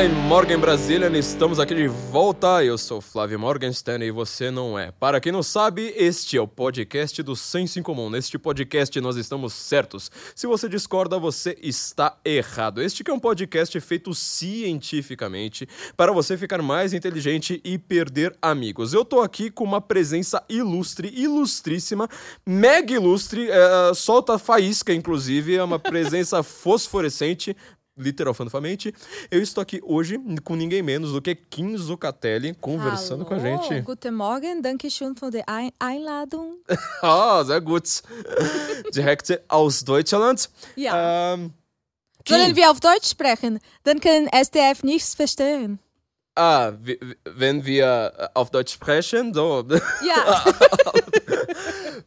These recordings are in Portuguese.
Guten Morgen Brasília, estamos aqui de volta. Eu sou Flávio Morgenstern e você não é. Para quem não sabe, este é o podcast do Senso em Comum. Neste podcast nós estamos certos. Se você discorda, você está errado. Este que é um podcast feito cientificamente para você ficar mais inteligente e perder amigos. Eu tô aqui com uma presença ilustre, ilustríssima, mega ilustre, é, solta faísca, inclusive, é uma presença fosforescente literalmente. Eu estou aqui hoje com ninguém menos do que Kim Zucatelli conversando com a gente. Guten Morgen, danke schön für die Ein Einladung. Ah, sehr gut. Direkt aus Deutschland. Ja. Ähm, Sollen wir auf Deutsch sprechen? Dann können SDF nichts verstehen. ah, wenn wir äh, auf Deutsch sprechen, so. Ja,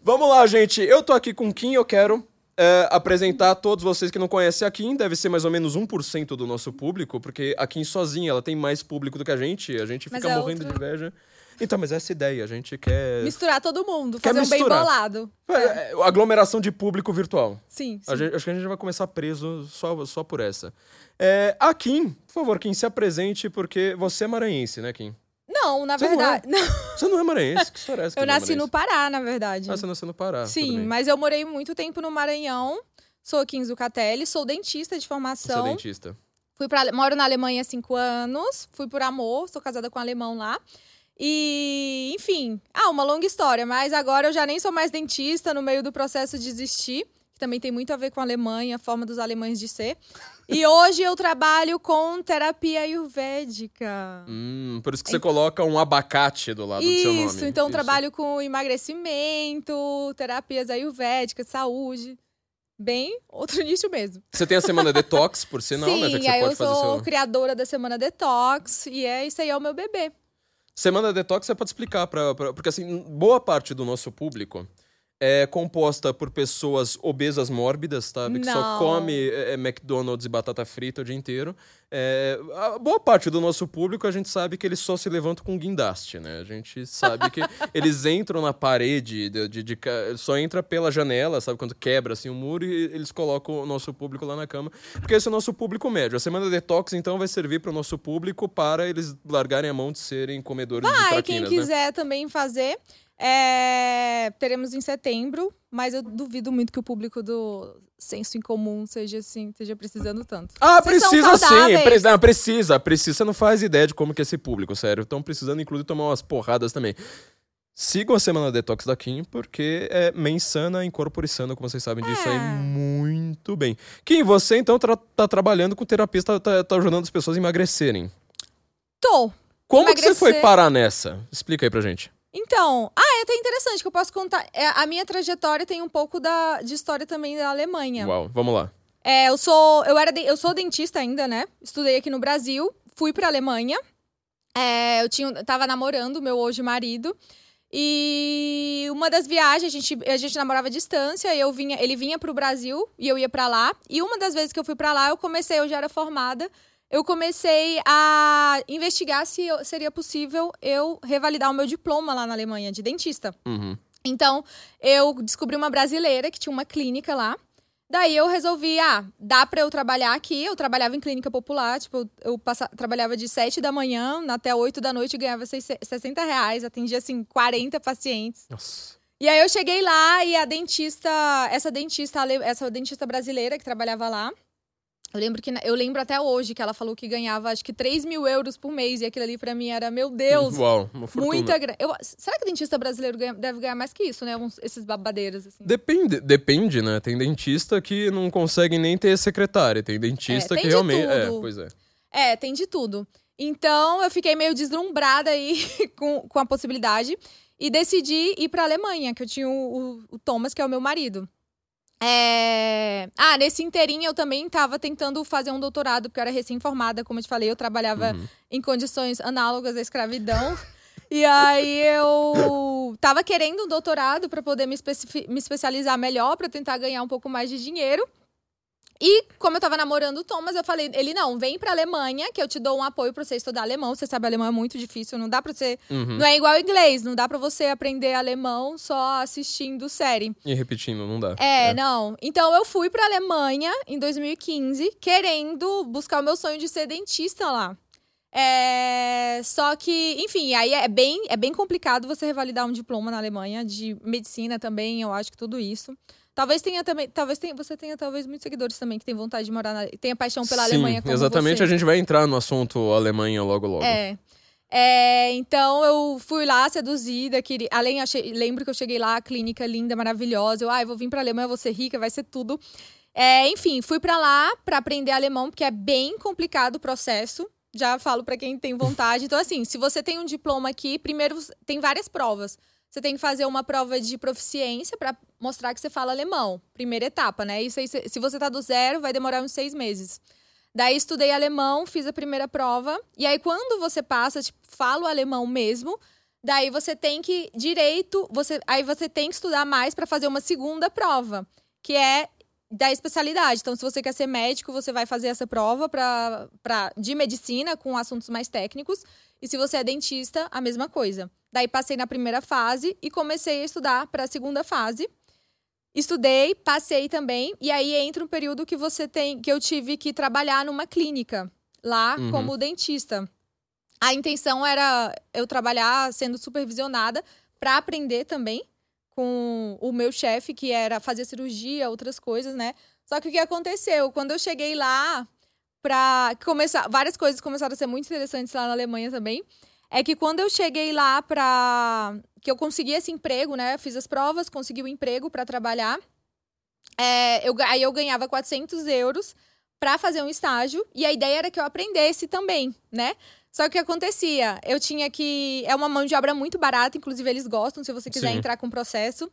Vamos lá, gente. Eu tô aqui com Kim, eu quero é, apresentar a todos vocês que não conhecem a Kim. Deve ser mais ou menos 1% do nosso público, porque a Kim sozinha, ela tem mais público do que a gente. A gente Mas fica é morrendo de inveja. Então, mas essa é a ideia, a gente quer... misturar todo mundo, Quer fazer um bem misturar. bolado. É, é, aglomeração de público virtual. Sim, A sim. gente- acho que a gente vai começar preso só, só por essa. É, a Kim, por favor, Kim, se apresente, porque você é maranhense, né, Kim? Não, na Você não verdade. não. Você não é maranhense? Que história é essa? eu é nasci no? Pará, na verdade. Ah, você nasceu no Pará. Sim, mas eu morei muito tempo no Maranhão. Sou aqui em Zucatelli, sou dentista de Você é formação. dentista. Fui pra, moro na Alemanha há cinco anos. Fui por amor, sou casada com um alemão lá. E, enfim, ah, uma longa história, mas agora eu já nem sou mais dentista no meio do processo de desistir, que também tem muito a ver com a Alemanha, a forma dos alemães de ser. E hoje eu trabalho com terapia ayurvédica. Hum, por isso que você coloca um abacate do lado do seu nome. Isso, então trabalho com emagrecimento, terapias ayurvédicas, saúde. Bem, outro nicho mesmo. Você tem a semana detox, por sinal, Sim, né? Já que você aí pode eu sou seu... criadora da Semana Detox e é isso aí é o meu bebê. Semana detox você pode explicar pra- porque assim, boa parte do nosso público é composta por pessoas obesas mórbidas, sabe? Que só Não. come é, McDonald's e batata frita o dia inteiro. É, a boa parte do nosso público a gente sabe que eles só se levantam com guindaste, né? A gente sabe que eles entram na parede, de, de- de só entra pela janela, sabe? Quando quebra assim o muro e eles colocam o nosso público lá na cama. Porque esse é o nosso público médio. A semana detox, então, vai servir para o nosso público para eles largarem a mão de serem comedores de Ah, e traquinas, quem né? quiser também fazer, é, teremos em setembro, mas eu duvido muito que o público do Senso em Comum seja assim, esteja precisando tanto. Ah, Vocês precisa sim. Pre- não, precisa, precisa. Você não faz ideia de como que é esse público, sério. Estão precisando, inclusive, tomar umas porradas também. Sigam a Semana Detox da Kim, porque é mensana, incorpore sana, como vocês sabem disso aí É. muito bem. Kim, você então tra- tá trabalhando com terapia, tá, tá, tá ajudando as pessoas a emagrecerem. Tô. Como que você Emagrecer. foi parar nessa? Explica aí pra gente. Então, ah, é até interessante que eu posso contar. É, a minha trajetória tem um pouco da, de história também da Alemanha. Uau, vamos lá. É, eu sou, eu era, de- eu sou dentista ainda, né? Estudei aqui no Brasil, fui pra Alemanha. É, eu tinha, tava namorando meu hoje marido. E uma das viagens, a gente, a gente namorava à distância, eu vinha, ele vinha pro Brasil e eu ia pra lá. E uma das vezes que eu fui pra lá, eu comecei, eu já era formada, eu comecei a investigar se eu- seria possível eu revalidar o meu diploma lá na Alemanha de dentista. Uhum. Então, eu descobri uma brasileira que tinha uma clínica lá. Daí eu resolvi, ah, dá pra eu trabalhar aqui. Eu trabalhava em clínica popular, tipo, eu, eu passa- trabalhava de 7 da manhã até 8 da noite e ganhava seis- 60 reais, atendia, assim, 40 pacientes. Nossa. E aí eu cheguei lá e a dentista, essa dentista, essa dentista brasileira que trabalhava lá, eu lembro que, eu lembro até hoje que ela falou que ganhava, acho que 3 mil euros por mês, e aquilo ali pra mim era, meu Deus, Uau, uma fortuna. Muita grana. Será que dentista brasileiro ganha- deve ganhar mais que isso, né? Uns- esses babadeiros, assim. Depende, depende, né? Tem dentista que não consegue nem ter secretária. Tem dentista É, tem que realmente. É, tudo. pois é. É, tem de tudo. Então, eu fiquei meio deslumbrada aí com, com a possibilidade e decidi ir pra Alemanha, que eu tinha o, o- o Thomas, que é o meu marido. É... Ah, nesse inteirinho eu também tava tentando fazer um doutorado, porque eu era recém-formada, como eu te falei, eu trabalhava Uhum. em condições análogas à escravidão. E aí eu tava querendo um doutorado para poder me, me especializar melhor, para tentar ganhar um pouco mais de dinheiro. E como eu tava namorando o Thomas, eu falei, ele não, vem pra Alemanha, que eu te dou um apoio pra você estudar alemão. Você sabe, alemão é muito difícil, não dá pra você. Uhum. Não é igual inglês, não dá pra você aprender alemão só assistindo série. E repetindo, não dá. É, não. Então eu fui pra Alemanha em 2015, querendo buscar o meu sonho de ser dentista lá. É, só que, enfim, aí é bem, é bem complicado você revalidar um diploma na Alemanha, de medicina também, eu acho que tudo isso. Talvez tenha também, talvez tenha, você tenha talvez muitos seguidores também que têm vontade de morar na, tenha paixão pela Sim, Alemanha como exatamente. você. A gente vai entrar no assunto Alemanha logo logo. É. É, então eu fui lá seduzida, queria, além achei, lembro que eu cheguei lá, clínica linda, maravilhosa. Eu, ah, eu vou vir pra Alemanha, vou ser rica, vai ser tudo. É, enfim, fui pra lá pra aprender alemão, porque é bem complicado o processo. Já falo pra quem tem vontade. Então, assim, se você tem um diploma aqui, primeiro tem várias provas. Você tem que fazer uma prova de proficiência pra mostrar que você fala alemão. Primeira etapa, né? Isso aí, se você tá do zero, vai demorar uns seis meses. Daí estudei alemão, fiz a primeira prova. E aí, quando você passa, tipo, fala o alemão mesmo, daí você tem que direito, você, aí você tem que estudar mais para fazer uma segunda prova, que é da especialidade. Então, se você quer ser médico, você vai fazer essa prova pra, pra, de medicina com assuntos mais técnicos. E se você é dentista, a mesma coisa. Daí passei na primeira fase e comecei a estudar para a segunda fase. Estudei, passei também, e aí entra um período que você tem, que eu tive que trabalhar numa clínica lá Uhum. como dentista. A intenção era eu trabalhar sendo supervisionada para aprender também com o meu chefe, que era fazer cirurgia, outras coisas, né? Só que o que aconteceu? Quando eu cheguei lá para começar, várias coisas começaram a ser muito interessantes lá na Alemanha também. É que quando eu cheguei lá pra. que eu consegui esse emprego, né? Fiz as provas, consegui o emprego para trabalhar. É, eu, aí eu ganhava 400 euros para fazer um estágio. E a ideia era que eu aprendesse também, né? Só que o que acontecia? Eu tinha que. É uma mão de obra muito barata, inclusive eles gostam, se você quiser Sim. entrar com o processo.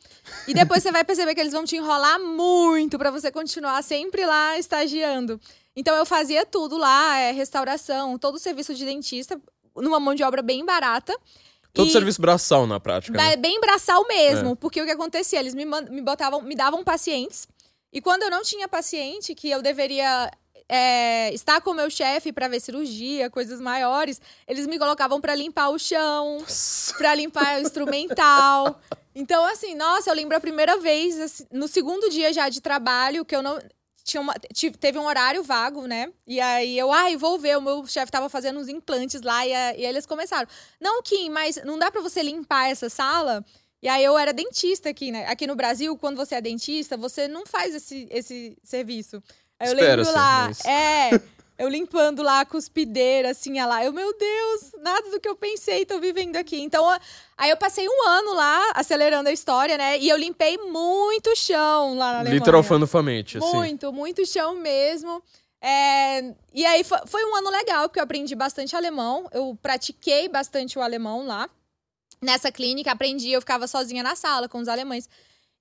E depois você vai perceber que eles vão te enrolar muito para você continuar sempre lá estagiando. Então eu fazia tudo lá, é, restauração, todo o serviço de dentista, numa mão de obra bem barata. Todo E- serviço braçal na prática. né? bem braçal mesmo, É. porque o que acontecia? Eles me, me botavam, me davam pacientes, e quando eu não tinha paciente, que eu deveria é, estar com o meu chefe para ver cirurgia, coisas maiores, eles me colocavam para limpar o chão, para limpar o instrumental. Então, assim, nossa, eu lembro a primeira vez, assim, no segundo dia já de trabalho, que eu não. Tinha uma, teve um horário vago, né? E aí eu, ai, vou ver. O meu chefe tava fazendo uns implantes lá e, a- e eles começaram. Não, Kim, mas não dá pra você limpar essa sala? E aí eu era dentista aqui, né? Aqui no Brasil, quando você é dentista, você não faz esse, esse serviço. Aí eu lembro lá, é, eu limpando lá a cuspideira, assim, a lá. Eu, meu Deus, nada do que eu pensei, tô vivendo aqui. Então, aí eu passei um ano lá, acelerando a história, né? E eu limpei muito chão lá na Alemanha. Literal fanufamente, assim. Muito, muito chão mesmo. É, e aí fo- foi um ano legal, porque eu aprendi bastante alemão. Eu pratiquei bastante o alemão lá. Nessa clínica, aprendi, eu ficava sozinha na sala com os alemães.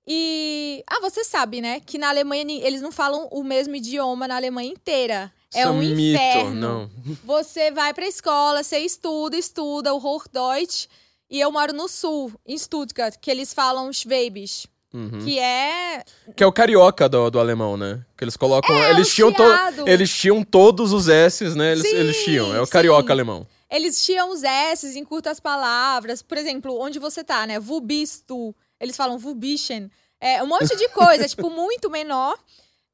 E. Ah, você sabe, né? Que na Alemanha eles não falam o mesmo idioma na Alemanha inteira. É Isso um mito, inferno. não. Você vai pra escola, você estuda, estuda o Hochdeutsch. E eu moro no sul, em Stuttgart, que eles falam Schwäbisch. Uhum. Que é Que é o carioca do, do alemão, né? Que eles colocam. É, eles, o tinham to- eles tinham todos os S's, né? Eles, Sim, eles tinham. É o carioca sim. alemão. Eles tinham os S's em curtas palavras. Por exemplo, onde você tá, né? Wo bist du? Eles falam wo bischen. É um monte de coisa, tipo, muito menor.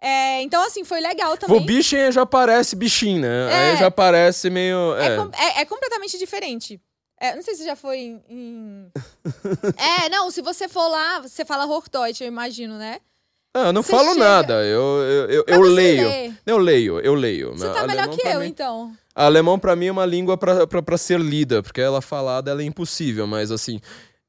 É, então, assim, foi legal também. O bicho já parece bichinho, né? É. Aí já parece meio. É, É. com- é- é completamente diferente. É, não sei se já foi em. em- é, não, se você for lá, você fala Hochdeutsch, eu imagino, né? Ah, eu não Você falo chega- nada. Eu, eu, eu, eu leio. ler. Eu leio, eu leio. Você tá melhor que eu, mim- então. Alemão pra mim é uma língua pra ser lida, porque ela falada ela é impossível, mas assim,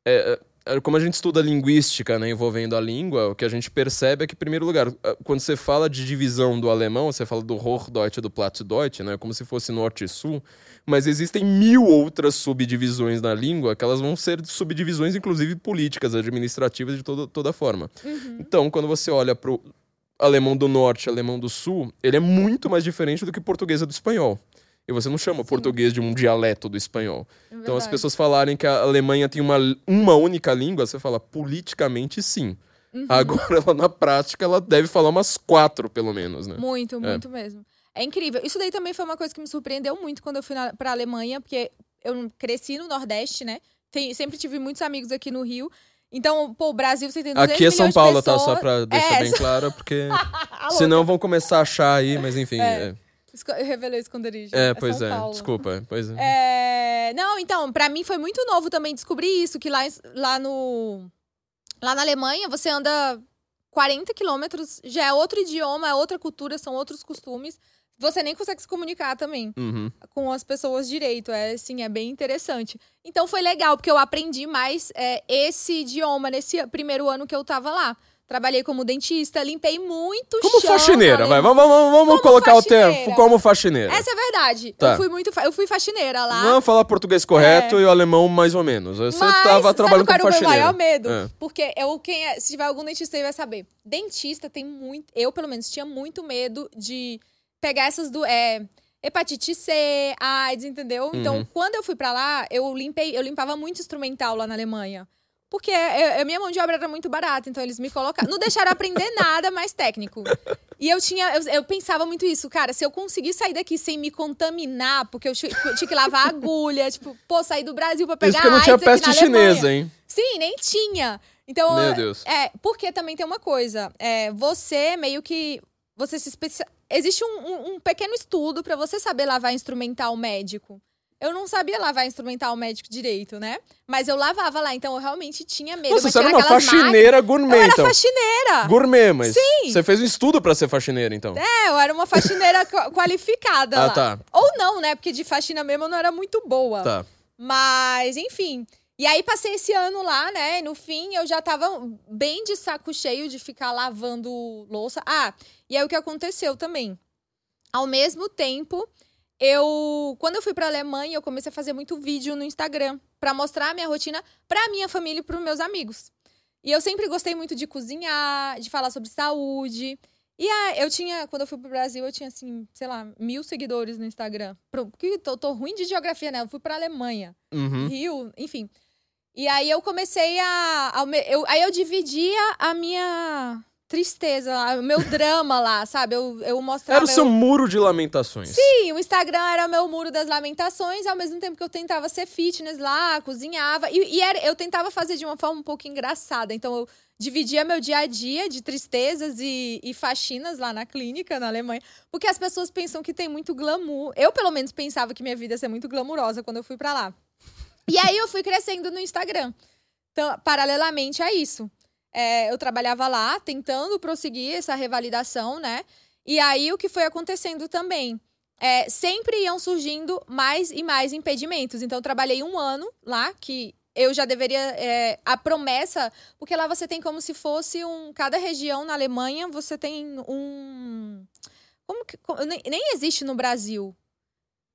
é, é, como a gente estuda linguística, né, envolvendo a língua, o que a gente percebe é que, em primeiro lugar, quando você fala de divisão do alemão, você fala do Hochdeutsch e do Plattdeutsch, né, como se fosse norte e sul, mas existem mil outras subdivisões na língua que elas vão ser subdivisões, inclusive políticas, administrativas, de todo, toda forma. Uhum. Então, quando você olha pro alemão do norte, alemão do sul, ele é muito mais diferente do que português é do espanhol. E você não chama Sim. português de um dialeto do espanhol. É Então, as pessoas falarem que a Alemanha tem uma, uma única língua, você fala, politicamente sim. Uhum. Agora, ela na prática, ela deve falar umas quatro, pelo menos, né? Muito, muito mesmo. É incrível. Isso daí também foi uma coisa que me surpreendeu muito quando eu fui na, pra Alemanha, porque eu cresci no Nordeste, né? Tem- sempre tive muitos amigos aqui no Rio. Então, pô, o Brasil, você tem 200 Aqui é São Paulo, tá? Só pra deixar É, bem claro, porque senão vão começar a achar aí, mas enfim. É. é. Eu revelei o esconderijo. É, pois São é. Paulo. Desculpa. Pois é. É, Não, então, pra mim foi muito novo também descobrir isso, que lá, lá no. Lá na Alemanha, você anda 40 quilômetros, já é outro idioma, é outra cultura, são outros costumes. Você nem consegue se comunicar também Uhum. com as pessoas direito. É assim, é bem interessante. Então foi legal, porque eu aprendi mais é, esse idioma nesse primeiro ano que eu tava lá. Trabalhei como dentista, limpei muito Como chão faxineira, vai. Vamos, vamos, vamos Como colocar o faxineira. termo como faxineira. Essa é verdade. Tá. Eu fui muito, fa- eu fui faxineira lá. Vamos falar português correto e o alemão mais ou menos. Você Mas, tava trabalhando sabe como qual era o meu faxineira. maior medo? É. Porque eu, quem é- se tiver algum dentista aí vai saber. Dentista tem muito. Eu, pelo menos, tinha muito medo de pegar essas do. É, hepatite C, AIDS, entendeu? Então, Uhum. quando eu fui pra lá, eu limpei, eu limpava muito instrumental lá na Alemanha. Porque eu- eu- minha mão de obra era muito barata, então eles me colocaram. Não deixaram aprender nada mais técnico. E eu tinha. Eu, eu pensava muito isso, cara, se eu conseguir sair daqui sem me contaminar, porque eu ti- eu tinha que lavar a agulha, tipo, pô, sair do Brasil pra pegar Isso que não tinha peste chinesa, hein? Sim, nem tinha. Então, Meu Deus. é, porque também tem uma coisa. É, você meio que. Você se. Existe um, um- um pequeno estudo pra você saber lavar instrumental médico. Eu não sabia lavar instrumental médico direito, né? Mas eu lavava lá, então eu realmente tinha medo. Nossa, você era uma faxineira máquinas- gourmet, Eu era então. faxineira! Gourmet, mas Sim. você fez um estudo pra ser faxineira, então. É, eu era uma faxineira qua- qualificada Ah, lá. tá. Ou não, né? Porque de faxina mesmo eu não era muito boa. Tá. Mas, enfim. E aí passei esse ano lá, né? E no fim eu já tava bem de saco cheio de ficar lavando louça. Ah, e aí o que aconteceu também? Ao mesmo tempo, eu quando eu fui pra Alemanha, eu comecei a fazer muito vídeo no Instagram pra mostrar a minha rotina pra minha família e pros meus amigos. E eu sempre gostei muito de cozinhar, de falar sobre saúde. E ah, eu tinha, quando eu fui pro Brasil, eu tinha, assim, sei lá, mil seguidores no Instagram. Porque tô, tô ruim de geografia, né? Eu fui pra Alemanha. Uhum. Rio, enfim. E aí eu comecei a. me- eu- aí eu dividia a minha tristeza, lá, o meu drama lá, sabe? Eu, eu mostrava. Era o seu eu- muro de lamentações. Sim, o Instagram era o meu muro das lamentações, ao mesmo tempo que eu tentava ser fitness lá, cozinhava. E, e era- eu tentava fazer de uma forma um pouco engraçada. Então eu dividia meu dia a dia de tristezas e, e faxinas lá na clínica, na Alemanha. Porque as pessoas pensam que tem muito glamour. Eu, pelo menos, pensava que minha vida ia ser muito glamurosa quando eu fui pra lá. E aí eu fui crescendo no Instagram. Então, paralelamente a isso. É, eu trabalhava lá, tentando prosseguir essa revalidação, né? E aí o que foi acontecendo também? É, sempre iam surgindo mais e mais impedimentos. Então, eu trabalhei um ano lá, que eu já deveria. é, a promessa. Porque lá você tem como se fosse um. Cada região na Alemanha você tem um. Como que. como- nem, nem existe no Brasil.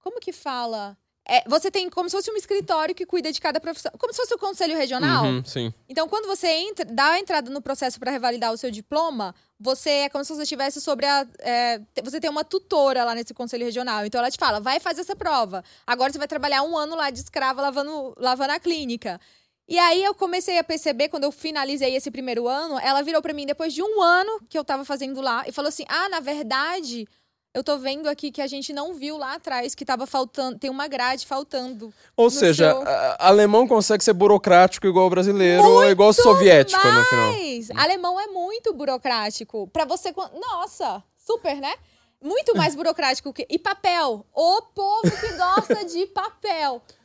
Como que fala? É, você tem como se fosse um escritório que cuida de cada profissão. Como se fosse o conselho regional. Uhum, sim. Então, quando você entra, dá a entrada no processo para revalidar o seu diploma, você é como se você estivesse sobre a. é, você tem uma tutora lá nesse conselho regional. Então, ela te fala: vai fazer essa prova. Agora você vai trabalhar um ano lá de escrava lavando, lavando a clínica. E aí eu comecei a perceber, quando eu finalizei esse primeiro ano, ela virou para mim depois de um ano que eu tava fazendo lá e falou assim: ah, na verdade. Eu tô vendo aqui que a gente não viu lá atrás que tava faltando, tem uma grade faltando. Ou seja, seu- a- alemão consegue ser burocrático igual o brasileiro ou igual o soviético no final. Mas alemão é muito burocrático. Pra você. Nossa, super, né? Muito mais burocrático que. E papel. O povo que gosta de papel.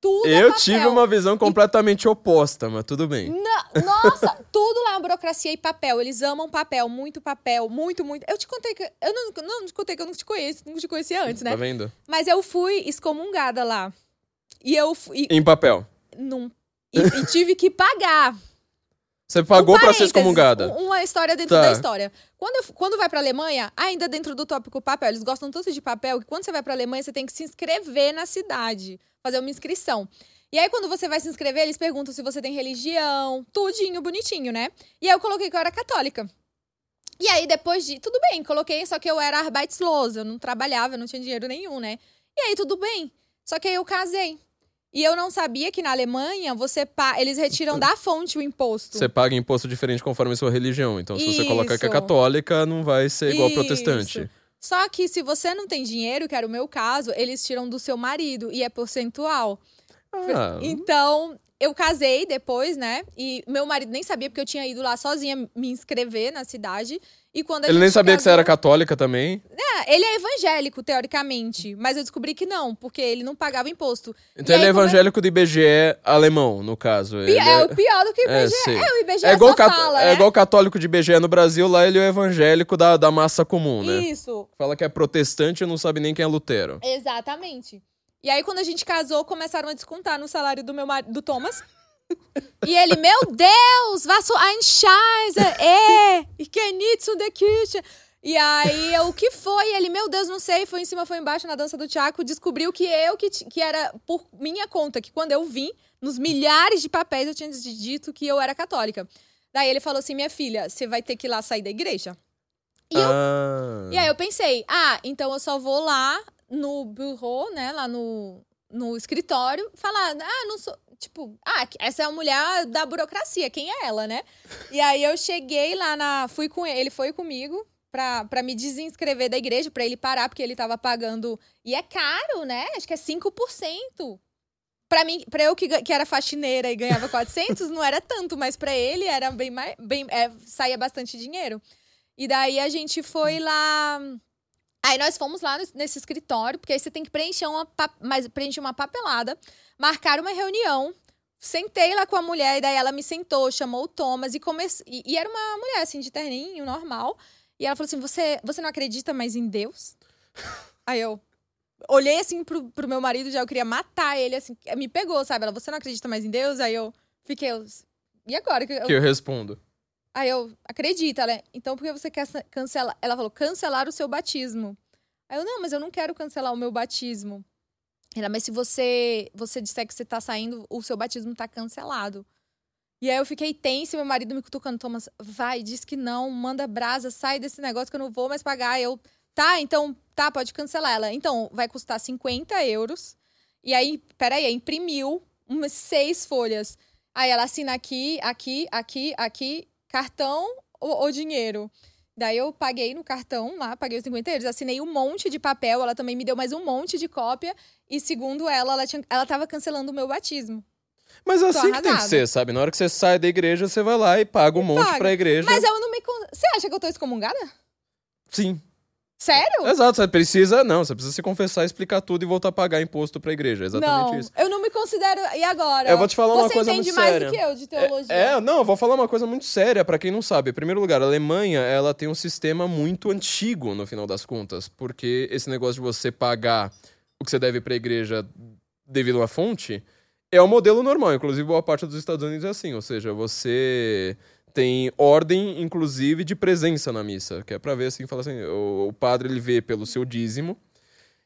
Tudo é Eu tive uma visão completamente oposta, mas tudo bem. Na- Nossa, tudo lá é burocracia e papel. Eles amam papel, muito papel, muito, muito. Eu te contei que. Eu não, não te contei que eu não te conheço, não te conhecia antes, né? Tá vendo? Mas eu fui excomungada lá. E eu fui. Em papel. Não, e, e tive que pagar. Você pagou Um pra ser excomungada. um- Uma história dentro Tá. da história. Quando, eu- quando vai pra Alemanha, ainda dentro do tópico papel, eles gostam tanto de papel que quando você vai pra Alemanha, você tem que se inscrever na cidade, fazer uma inscrição. E aí, quando você vai se inscrever, eles perguntam se você tem religião, tudinho, bonitinho, né? E aí eu coloquei que eu era católica. E aí, depois de. Tudo bem, coloquei, só que eu era arbeitslos, eu não trabalhava, eu não tinha dinheiro nenhum, né? E aí, tudo bem. Só que aí eu casei. E eu não sabia que na Alemanha você pa... eles retiram da fonte o imposto. Você paga imposto diferente conforme a sua religião. Então, se você colocar que é Isso. católica, não vai ser igual Isso. protestante. Só que se você não tem dinheiro, que era o meu caso, eles tiram do seu marido e é percentual. Ah, Então, eu casei depois, né? E meu marido nem sabia, porque eu tinha ido lá sozinha me inscrever na cidade. E quando Ele nem sabia que você era católica também. É, ele é evangélico, teoricamente. Mas eu descobri que não, porque ele não pagava imposto. Então E ele é aí, é- evangélico do IBGE alemão, no caso. Ele é, o pior do que o é, IBGE. sei. É, o IBGE É igual, cat- fala, é né? igual católico de IBGE no Brasil, lá ele é o evangélico da, da massa comum, né? Isso, Fala que é protestante e não sabe nem quem é Lutero. exatamente. E aí, quando a gente casou, começaram a descontar no salário do meu mar... do Thomas. E ele, meu Deus, was so ein Scheiße, é, ich kenne nicht zu der Küche. E aí, eu, o que foi? Ele, meu Deus, não sei, foi em cima, foi embaixo na dança do Tiago, descobriu que eu, que, que era por minha conta, que quando eu vim, nos milhares de papéis, eu tinha dito que eu era católica. Daí ele falou assim, minha filha, você vai ter que ir lá sair da igreja. E eu ah. e aí eu pensei, ah, então eu só vou lá no bureau, né, lá no, no escritório, falar, ah, não sou, tipo, ah, essa é a mulher da burocracia, quem é ela, né? E aí eu cheguei lá na, fui com ele, ele foi comigo pra, me desinscrever da igreja, pra ele parar, porque ele tava pagando, e é caro, né? Acho que é 5%. Pra mim, pra eu que, que era faxineira e ganhava 400, não era tanto, mas pra ele era bem mais, bem, é, saía bastante dinheiro. E daí a gente foi lá. Aí nós fomos lá nesse- escritório, porque aí você tem que preencher uma, mas preencher uma papelada, marcar uma reunião. Sentei lá com a mulher, e daí ela me sentou, chamou o Thomas e comecei. E, e era uma mulher assim, de terninho, normal. E ela falou assim: Você, você não acredita mais em Deus? Aí eu olhei assim pro, pro meu marido, já eu queria matar ele, assim, me pegou, sabe? Ela, você não acredita mais em Deus? Aí eu fiquei. eu, e agora? Que eu- Que eu respondo. Aí eu, acredita, ela, então por que você quer cancelar? Ela falou, cancelar o seu batismo. Aí eu, não, mas eu não quero cancelar o meu batismo. Ela, mas se você, você disser que você tá saindo, o seu batismo tá cancelado. E aí eu fiquei tensa, meu marido me cutucando, Thomas, vai, diz que não, manda brasa, sai desse negócio que eu não vou mais pagar. Eu, tá, então, tá, pode cancelar. Ela, então, vai custar 50 euros. E aí, peraí, aí imprimiu umas seis folhas. Aí ela assina aqui, aqui, aqui, aqui, cartão ou, ou dinheiro. Daí eu paguei no cartão lá, paguei os 50 euros, assinei um monte de papel, ela também me deu mais um monte de cópia. E segundo ela, ela, tinha, ela tava cancelando o meu batismo. Mas assim que tem que ser, sabe? Na hora que você sai da igreja, você vai lá e paga um monte paga. pra igreja. Mas eu não me. Você acha que eu tô excomungada? Sim. Sério? Exato, você precisa. Não, você precisa se confessar, explicar tudo e voltar a pagar imposto pra igreja. É Exatamente não, isso. eu não me considero. E agora? Eu vou te falar uma Você coisa entende muito mais séria. do que eu de teologia. É, é, não, eu vou falar uma coisa muito séria pra quem não sabe. Em primeiro lugar, a Alemanha, ela tem um sistema muito antigo no final das contas, porque esse negócio de você pagar o que você deve pra igreja devido a uma fonte é o modelo normal. Inclusive, boa parte dos Estados Unidos é assim, ou seja, você tem ordem, inclusive, de presença na missa, que é pra ver assim, fala assim, o, o padre ele vê pelo seu dízimo,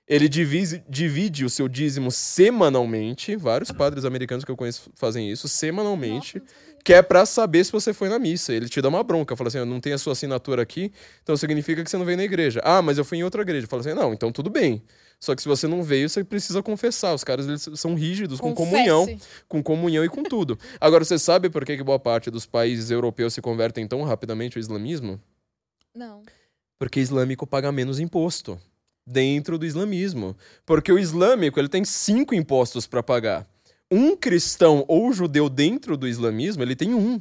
ele divide, divide o seu dízimo semanalmente. Vários padres americanos que eu conheço fazem isso semanalmente. Que é pra saber se você foi na missa. Ele te dá uma bronca. Fala assim: eu não tenho a sua assinatura aqui, então significa que você não veio na igreja. Ah, mas eu fui em outra igreja. Fala assim: não, então tudo bem. Só que se você não veio, você precisa confessar. Os caras eles são rígidos com Confesse. comunhão, com comunhão e com tudo. Agora, você sabe por que, que boa parte dos países europeus se convertem tão rapidamente ao islamismo? Não. Porque islâmico paga menos imposto dentro do islamismo. Porque o islâmico ele tem cinco impostos para pagar. Um cristão ou judeu dentro do islamismo, ele tem um.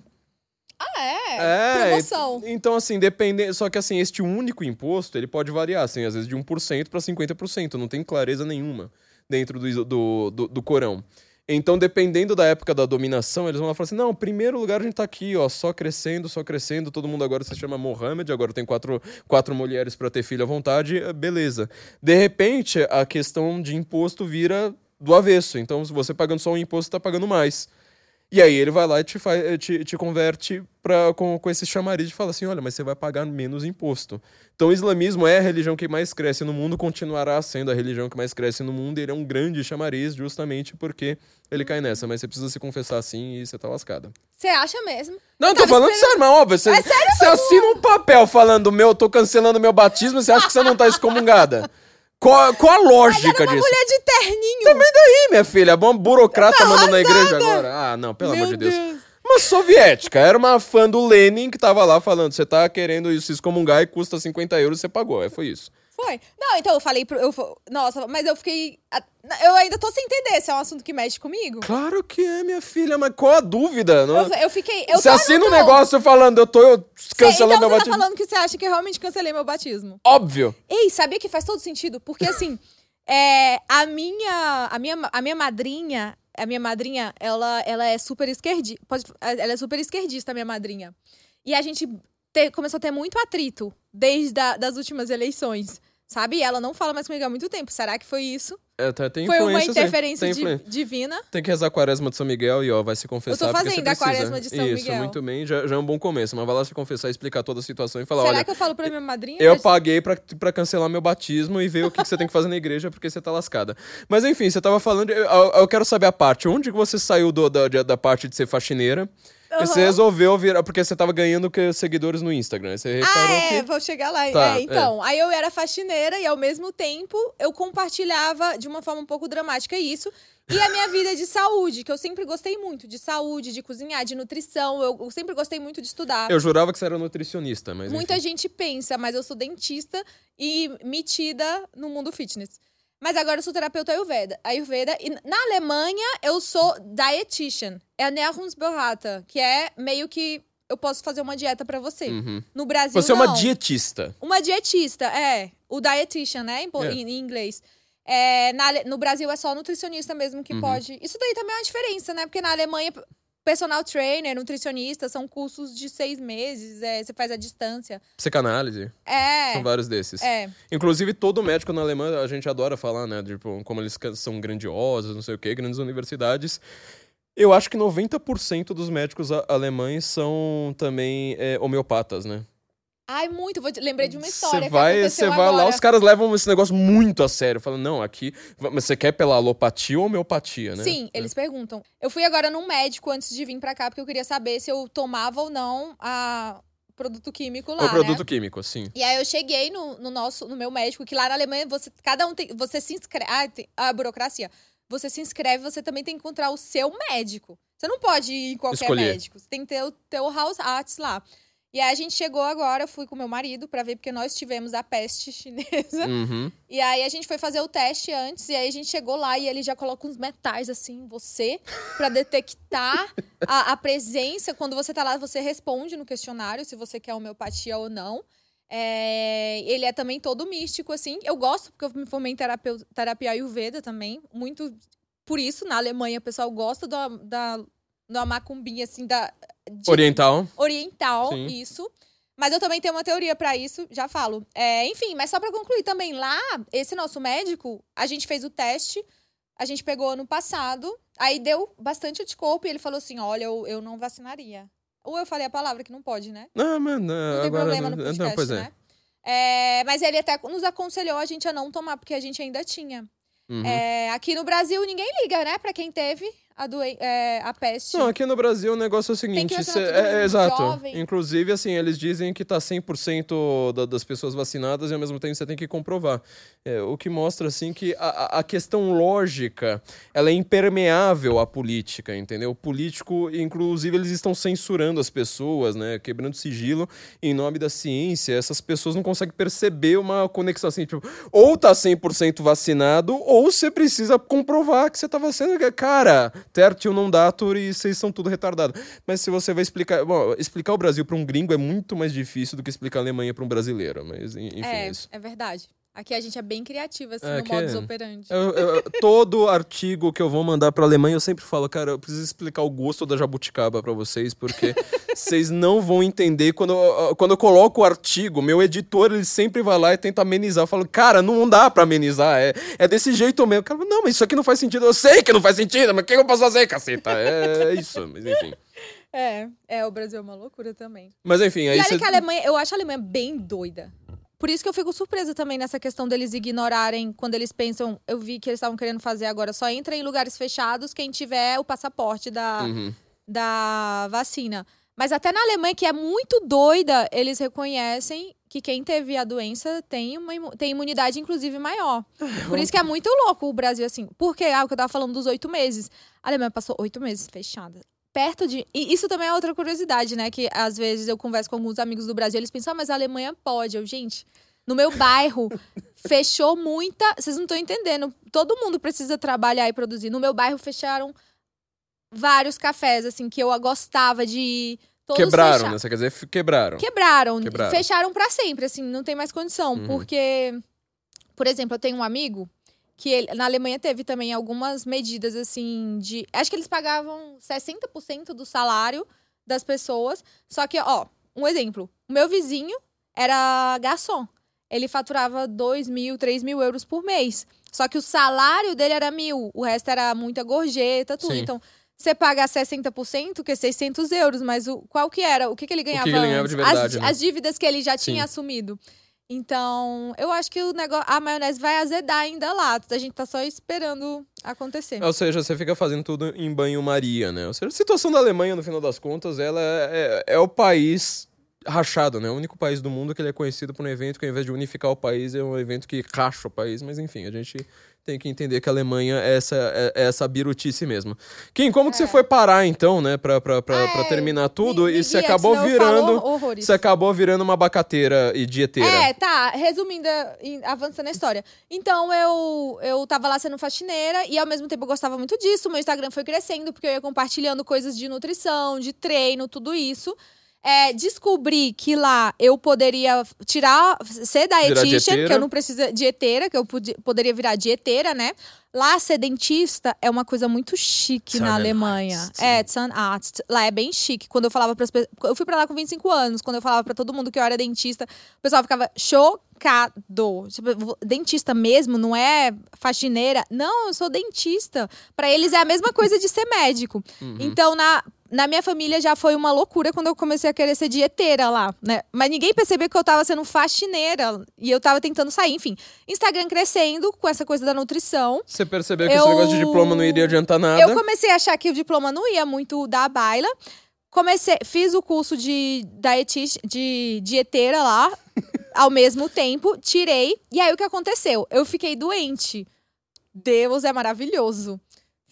Ah, é? É, Promoção. Então, assim, depende. Só que, assim, este único imposto, ele pode variar, assim, às vezes de 1% para 50%. Não tem clareza nenhuma dentro do, do, do, do Corão. Então, dependendo da época da dominação, eles vão lá falar assim: não, primeiro lugar a gente tá aqui, ó, só crescendo, só crescendo. Todo mundo agora se chama Mohammed, agora tem quatro, quatro mulheres para ter filho à vontade, eh, beleza. De repente, a questão de imposto vira do avesso. Então, se você pagando só um imposto, você tá pagando mais. E aí ele vai lá e te, faz, eh, te, te converte pra, com, com esse chamariz e fala assim: olha, mas você vai pagar menos imposto. Então o islamismo é a religião que mais cresce no mundo, continuará sendo a religião que mais cresce no mundo. Ele é um grande chamariz justamente porque ele cai nessa. Mas você precisa se confessar assim e você tá lascada. Você acha mesmo? Não, eu tô falando esperando- sério, mas óbvio. Você, você assina um papel falando meu, eu tô cancelando meu batismo, você acha que você não tá excomungada? Qual, qual a lógica Uma disso? mulher de terninho. Ih, minha filha, uma burocrata mandando na igreja agora. Ah, não, pelo Meu amor de Deus. Deus. Uma soviética, era uma fã do Lenin que tava lá falando: você tá querendo se excomungar e custa 50 euros, você pagou. É, foi isso. Foi. Não, então eu falei pro. Eu, nossa, mas eu fiquei. Eu ainda tô sem entender se é um assunto que mexe comigo. Claro que é, minha filha, mas qual a dúvida? Não... Eu, eu fiquei. Eu você assina um negócio falando, eu tô eu cancelando então meu você tá batismo. falando que você acha que eu realmente cancelei meu batismo. Óbvio. Ei, sabia que faz todo sentido? Porque assim, é, a minha. A minha, a minha madrinha. A minha madrinha, ela, ela é super esquerdista. Ela é super esquerdista, a minha madrinha. E a gente te- começou a ter muito atrito desde a, das últimas eleições. Sabe? E ela não fala mais comigo há muito tempo. Será que foi isso? É, tá- tem Foi uma interferência Tem di- divina? Tem que rezar a quaresma de São Miguel e ó, vai se confessar. Eu tô fazendo a quaresma de São Isso, Miguel. muito bem, já, já é um bom começo. Mas vai lá se confessar, explicar toda a situação e falar: Será olha, que eu falo pra minha madrinha? eu paguei pra, pra cancelar meu batismo e ver o que, que você tem que fazer na igreja porque você tá lascada. Mas enfim, você tava falando. Eu, eu quero saber a parte. Onde que você saiu do- da, da parte de ser faxineira? E Você resolveu virar. Porque você tava ganhando seguidores no Instagram. Você reparou Ah, é, que. vou chegar lá. Tá, É, então, aí eu era faxineira e ao mesmo tempo eu compartilhava de uma forma um pouco dramática isso. E a minha vida de saúde, que eu sempre gostei muito de saúde, de cozinhar, de nutrição. Eu, eu sempre gostei muito de estudar. Eu jurava que você era nutricionista, mas. Muita enfim. gente pensa, mas eu sou dentista e metida no mundo fitness. Mas agora eu sou terapeuta Ayurveda. Ayurveda. E na Alemanha, eu sou dietitian. É Ernährungsberater, que é meio que eu posso fazer uma dieta pra você. Uhum. No Brasil, Você é uma não. dietista. Uma dietista, é. O dietitian, né? Em, É. em- inglês. É, na no Brasil é só nutricionista mesmo que Uhum. pode. Isso daí também é uma diferença, né? Porque na Alemanha, personal trainer, nutricionista, são cursos de seis meses. é, você faz a distância. Psicanálise. É. São vários desses. É. Inclusive, todo médico na Alemanha, a gente adora falar, né? Tipo, como eles são grandiosos, não sei o quê, grandes universidades. Eu acho que 90% dos médicos alemães são também é, homeopatas, né? Ai, muito. Vou te- lembrei de uma história Você vai, você vai lá, agora. os caras levam esse negócio muito a sério. Falam, não, aqui. Mas você quer pela alopatia ou homeopatia, né? Sim, eles perguntam. Eu fui agora num médico antes de vir pra cá, porque eu queria saber se eu tomava ou não a produto químico lá, O produto né? químico, sim. E aí eu cheguei no, no nosso, no meu médico, que lá na Alemanha você, cada um tem, você se inscreve, ah, tem- a burocracia. Você se inscreve, você também tem que encontrar o seu médico. Você não pode ir em qualquer Escolher. médico. Você tem que ter o teu house arts lá. E aí a gente chegou agora, eu fui com meu marido pra ver porque nós tivemos a peste chinesa. Uhum. E aí a gente foi fazer o teste antes, e aí a gente chegou lá e ele já coloca uns metais assim em você pra detectar a, a presença. Quando você tá lá, você responde no questionário se você quer homeopatia ou não. É, ele é também todo místico, assim. Eu gosto, porque eu me formei em terapeu, terapia Ayurveda também. Muito por isso, na Alemanha, o pessoal gosta da, da, da macumbinha, assim, da. De- Oriental. oriental, Sim. isso. Mas eu também tenho uma teoria pra isso, já falo. É, enfim, mas só pra concluir também, lá, esse nosso médico, a gente fez o teste, a gente pegou ano passado, aí deu bastante anticorpo e ele falou assim: olha, eu, eu não vacinaria. Ou eu falei a palavra que não pode, né? Não, mano, Não tem agora. problema no não, podcast, pois é. né? É, mas ele até nos aconselhou a gente a não tomar, porque a gente ainda tinha. Uhum. É, aqui no Brasil, ninguém liga, né? Pra quem teve a, doen é, a peste. Não, aqui no Brasil o negócio é o seguinte. cê- é, é, exato. jovem. Inclusive, assim, eles dizem que tá 100% da- das pessoas vacinadas e ao mesmo tempo você tem que comprovar. É, o que mostra, assim, que a, a- a questão lógica ela é impermeável à política, entendeu? O político, inclusive, eles estão censurando as pessoas, né? Quebrando sigilo em nome da ciência. Essas pessoas não conseguem perceber uma conexão assim, tipo, ou tá 100% vacinado, ou você precisa comprovar que você tá vacinado. Cara, tertio não datur e vocês são tudo retardado. Mas se você vai explicar. Bom, explicar o Brasil pra um gringo é muito mais difícil do que explicar a Alemanha pra um brasileiro. Mas, en- enfim, é, é, é verdade. Aqui a gente é bem criativa, assim, É, no aqui modus é- operandi. Eu- eu- todo artigo que eu vou mandar pra Alemanha, eu sempre falo, cara, eu preciso explicar o gosto da jabuticaba pra vocês, porque vocês não vão entender. Quando, eu- quando eu coloco o artigo, meu editor, ele sempre vai lá e tenta amenizar. Eu falo, cara, não dá pra amenizar, é, é desse jeito mesmo. O cara fala, não, mas isso aqui não faz sentido. Eu sei que não faz sentido, mas o que eu posso fazer, caceta? É isso, mas enfim. É, é, o Brasil é uma loucura também. Mas enfim, aí e olha você... que a Alemanha, eu acho a Alemanha bem doida. Por isso que eu fico surpresa também nessa questão deles ignorarem quando eles pensam. Eu vi que eles estavam querendo fazer agora, só entra em lugares fechados quem tiver o passaporte da, Uhum. da vacina. Mas até na Alemanha, que é muito doida, eles reconhecem que quem teve a doença tem, uma, imu- tem imunidade, inclusive, maior. Por isso que é muito louco o Brasil, assim. Porque, ah, o que eu tava falando dos oito meses. A Alemanha passou oito meses fechada. Perto de. E isso também é outra curiosidade, né? Que às vezes eu converso com alguns amigos do Brasil, eles pensam, ah, mas a Alemanha pode. Eu, gente, No meu bairro, fechou muita. Vocês não estão entendendo. Todo mundo precisa trabalhar e produzir. No meu bairro, fecharam vários cafés, assim, que eu gostava de ir. Todos Quebraram, fecharam. né? Você quer dizer, quebraram. Quebraram. Quebraram. Fecharam pra sempre, assim, não tem mais condição. Uhum. Porque, por exemplo, eu tenho um amigo que ele, na Alemanha teve também algumas medidas, assim, de. Acho que eles pagavam 60% do salário das pessoas. Só que, ó, um exemplo: o meu vizinho era garçom. Ele faturava 2 mil, 3 mil euros por mês. Só que o salário dele era mil, o resto era muita gorjeta, tudo. Sim. Então, você paga 60%, que é 600 euros, mas o, qual que era? O que, que ele ganhava que ele ganhava de verdade, as, né? as dívidas que ele já Sim. tinha assumido. Então, eu acho que o negócio, a maionese vai azedar ainda lá. A gente tá só esperando acontecer. Ou seja, você fica fazendo tudo em banho-maria, né? Ou seja, a situação da Alemanha, no final das contas, ela é, é, é o país rachado, né? O único país do mundo que ele é conhecido por um evento que, ao invés de unificar o país, é um evento que racha o país. Mas, enfim, a gente tem que entender que a Alemanha é essa, é, é essa birutice mesmo. Kim, como que você foi parar, então, né? Pra, pra, pra, pra É, terminar tudo me- me e você acabou virando... Você acabou virando uma abacateira e dieteira. É, tá. Resumindo, avançando a história. Então, eu, eu tava lá sendo faxineira e, ao mesmo tempo, eu gostava muito disso. Meu Instagram foi crescendo, porque eu ia compartilhando coisas de nutrição, de treino, tudo isso. É, descobri que lá eu poderia tirar, ser dieteira. que eu não preciso, dieteira, que eu podia- poderia virar dieteira, né? Lá, ser dentista é uma coisa muito chique na Alemanha. Sim. É, Zahnarzt. Lá é bem chique. Quando eu falava para as pessoas. Eu fui pra lá com 25 anos. Quando eu falava pra todo mundo que eu era dentista, o pessoal ficava chocado. Tipo, "Vo- dentista mesmo, não é faxineira? Não, eu sou dentista. Pra eles é a mesma coisa de ser médico. Uhum. Então, na. Na minha família já foi uma loucura quando eu comecei a querer ser dieteira lá, né? Mas ninguém percebeu que eu tava sendo faxineira e eu tava tentando sair. Enfim, Instagram crescendo com essa coisa da nutrição. Você percebeu que Eu- esse negócio de diploma não iria adiantar nada. Eu comecei a achar que o diploma não ia muito dar a baila. Comecei, fiz o curso de, dieti- de dieteira lá, ao mesmo tempo, tirei. E aí o que aconteceu? Eu fiquei doente. Deus é maravilhoso.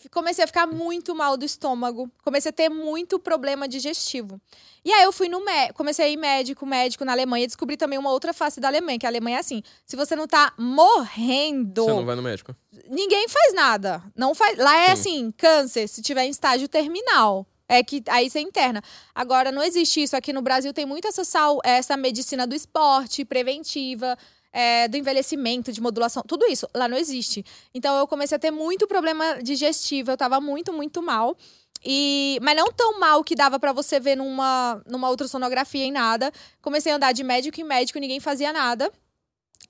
Comecei a ficar muito mal do estômago. Comecei a ter muito problema digestivo. E aí eu fui no médico, comecei a ir médico, médico na Alemanha, descobri também uma outra face da Alemanha, que a Alemanha é assim, se você não tá morrendo, Você não vai no médico. ninguém faz nada. Não faz. Lá é Sim. assim, câncer, se tiver em estágio terminal. É que aí você interna. Agora, não existe isso. Aqui no Brasil tem muito essa, sal, essa medicina do esporte, preventiva, é, do envelhecimento, de modulação, tudo isso. Lá não existe. Então eu comecei a ter muito problema digestivo. Eu tava muito, muito mal. E, mas não tão mal que dava pra você ver numa, numa ultrassonografia em nada. Comecei a andar de médico em médico, ninguém fazia nada.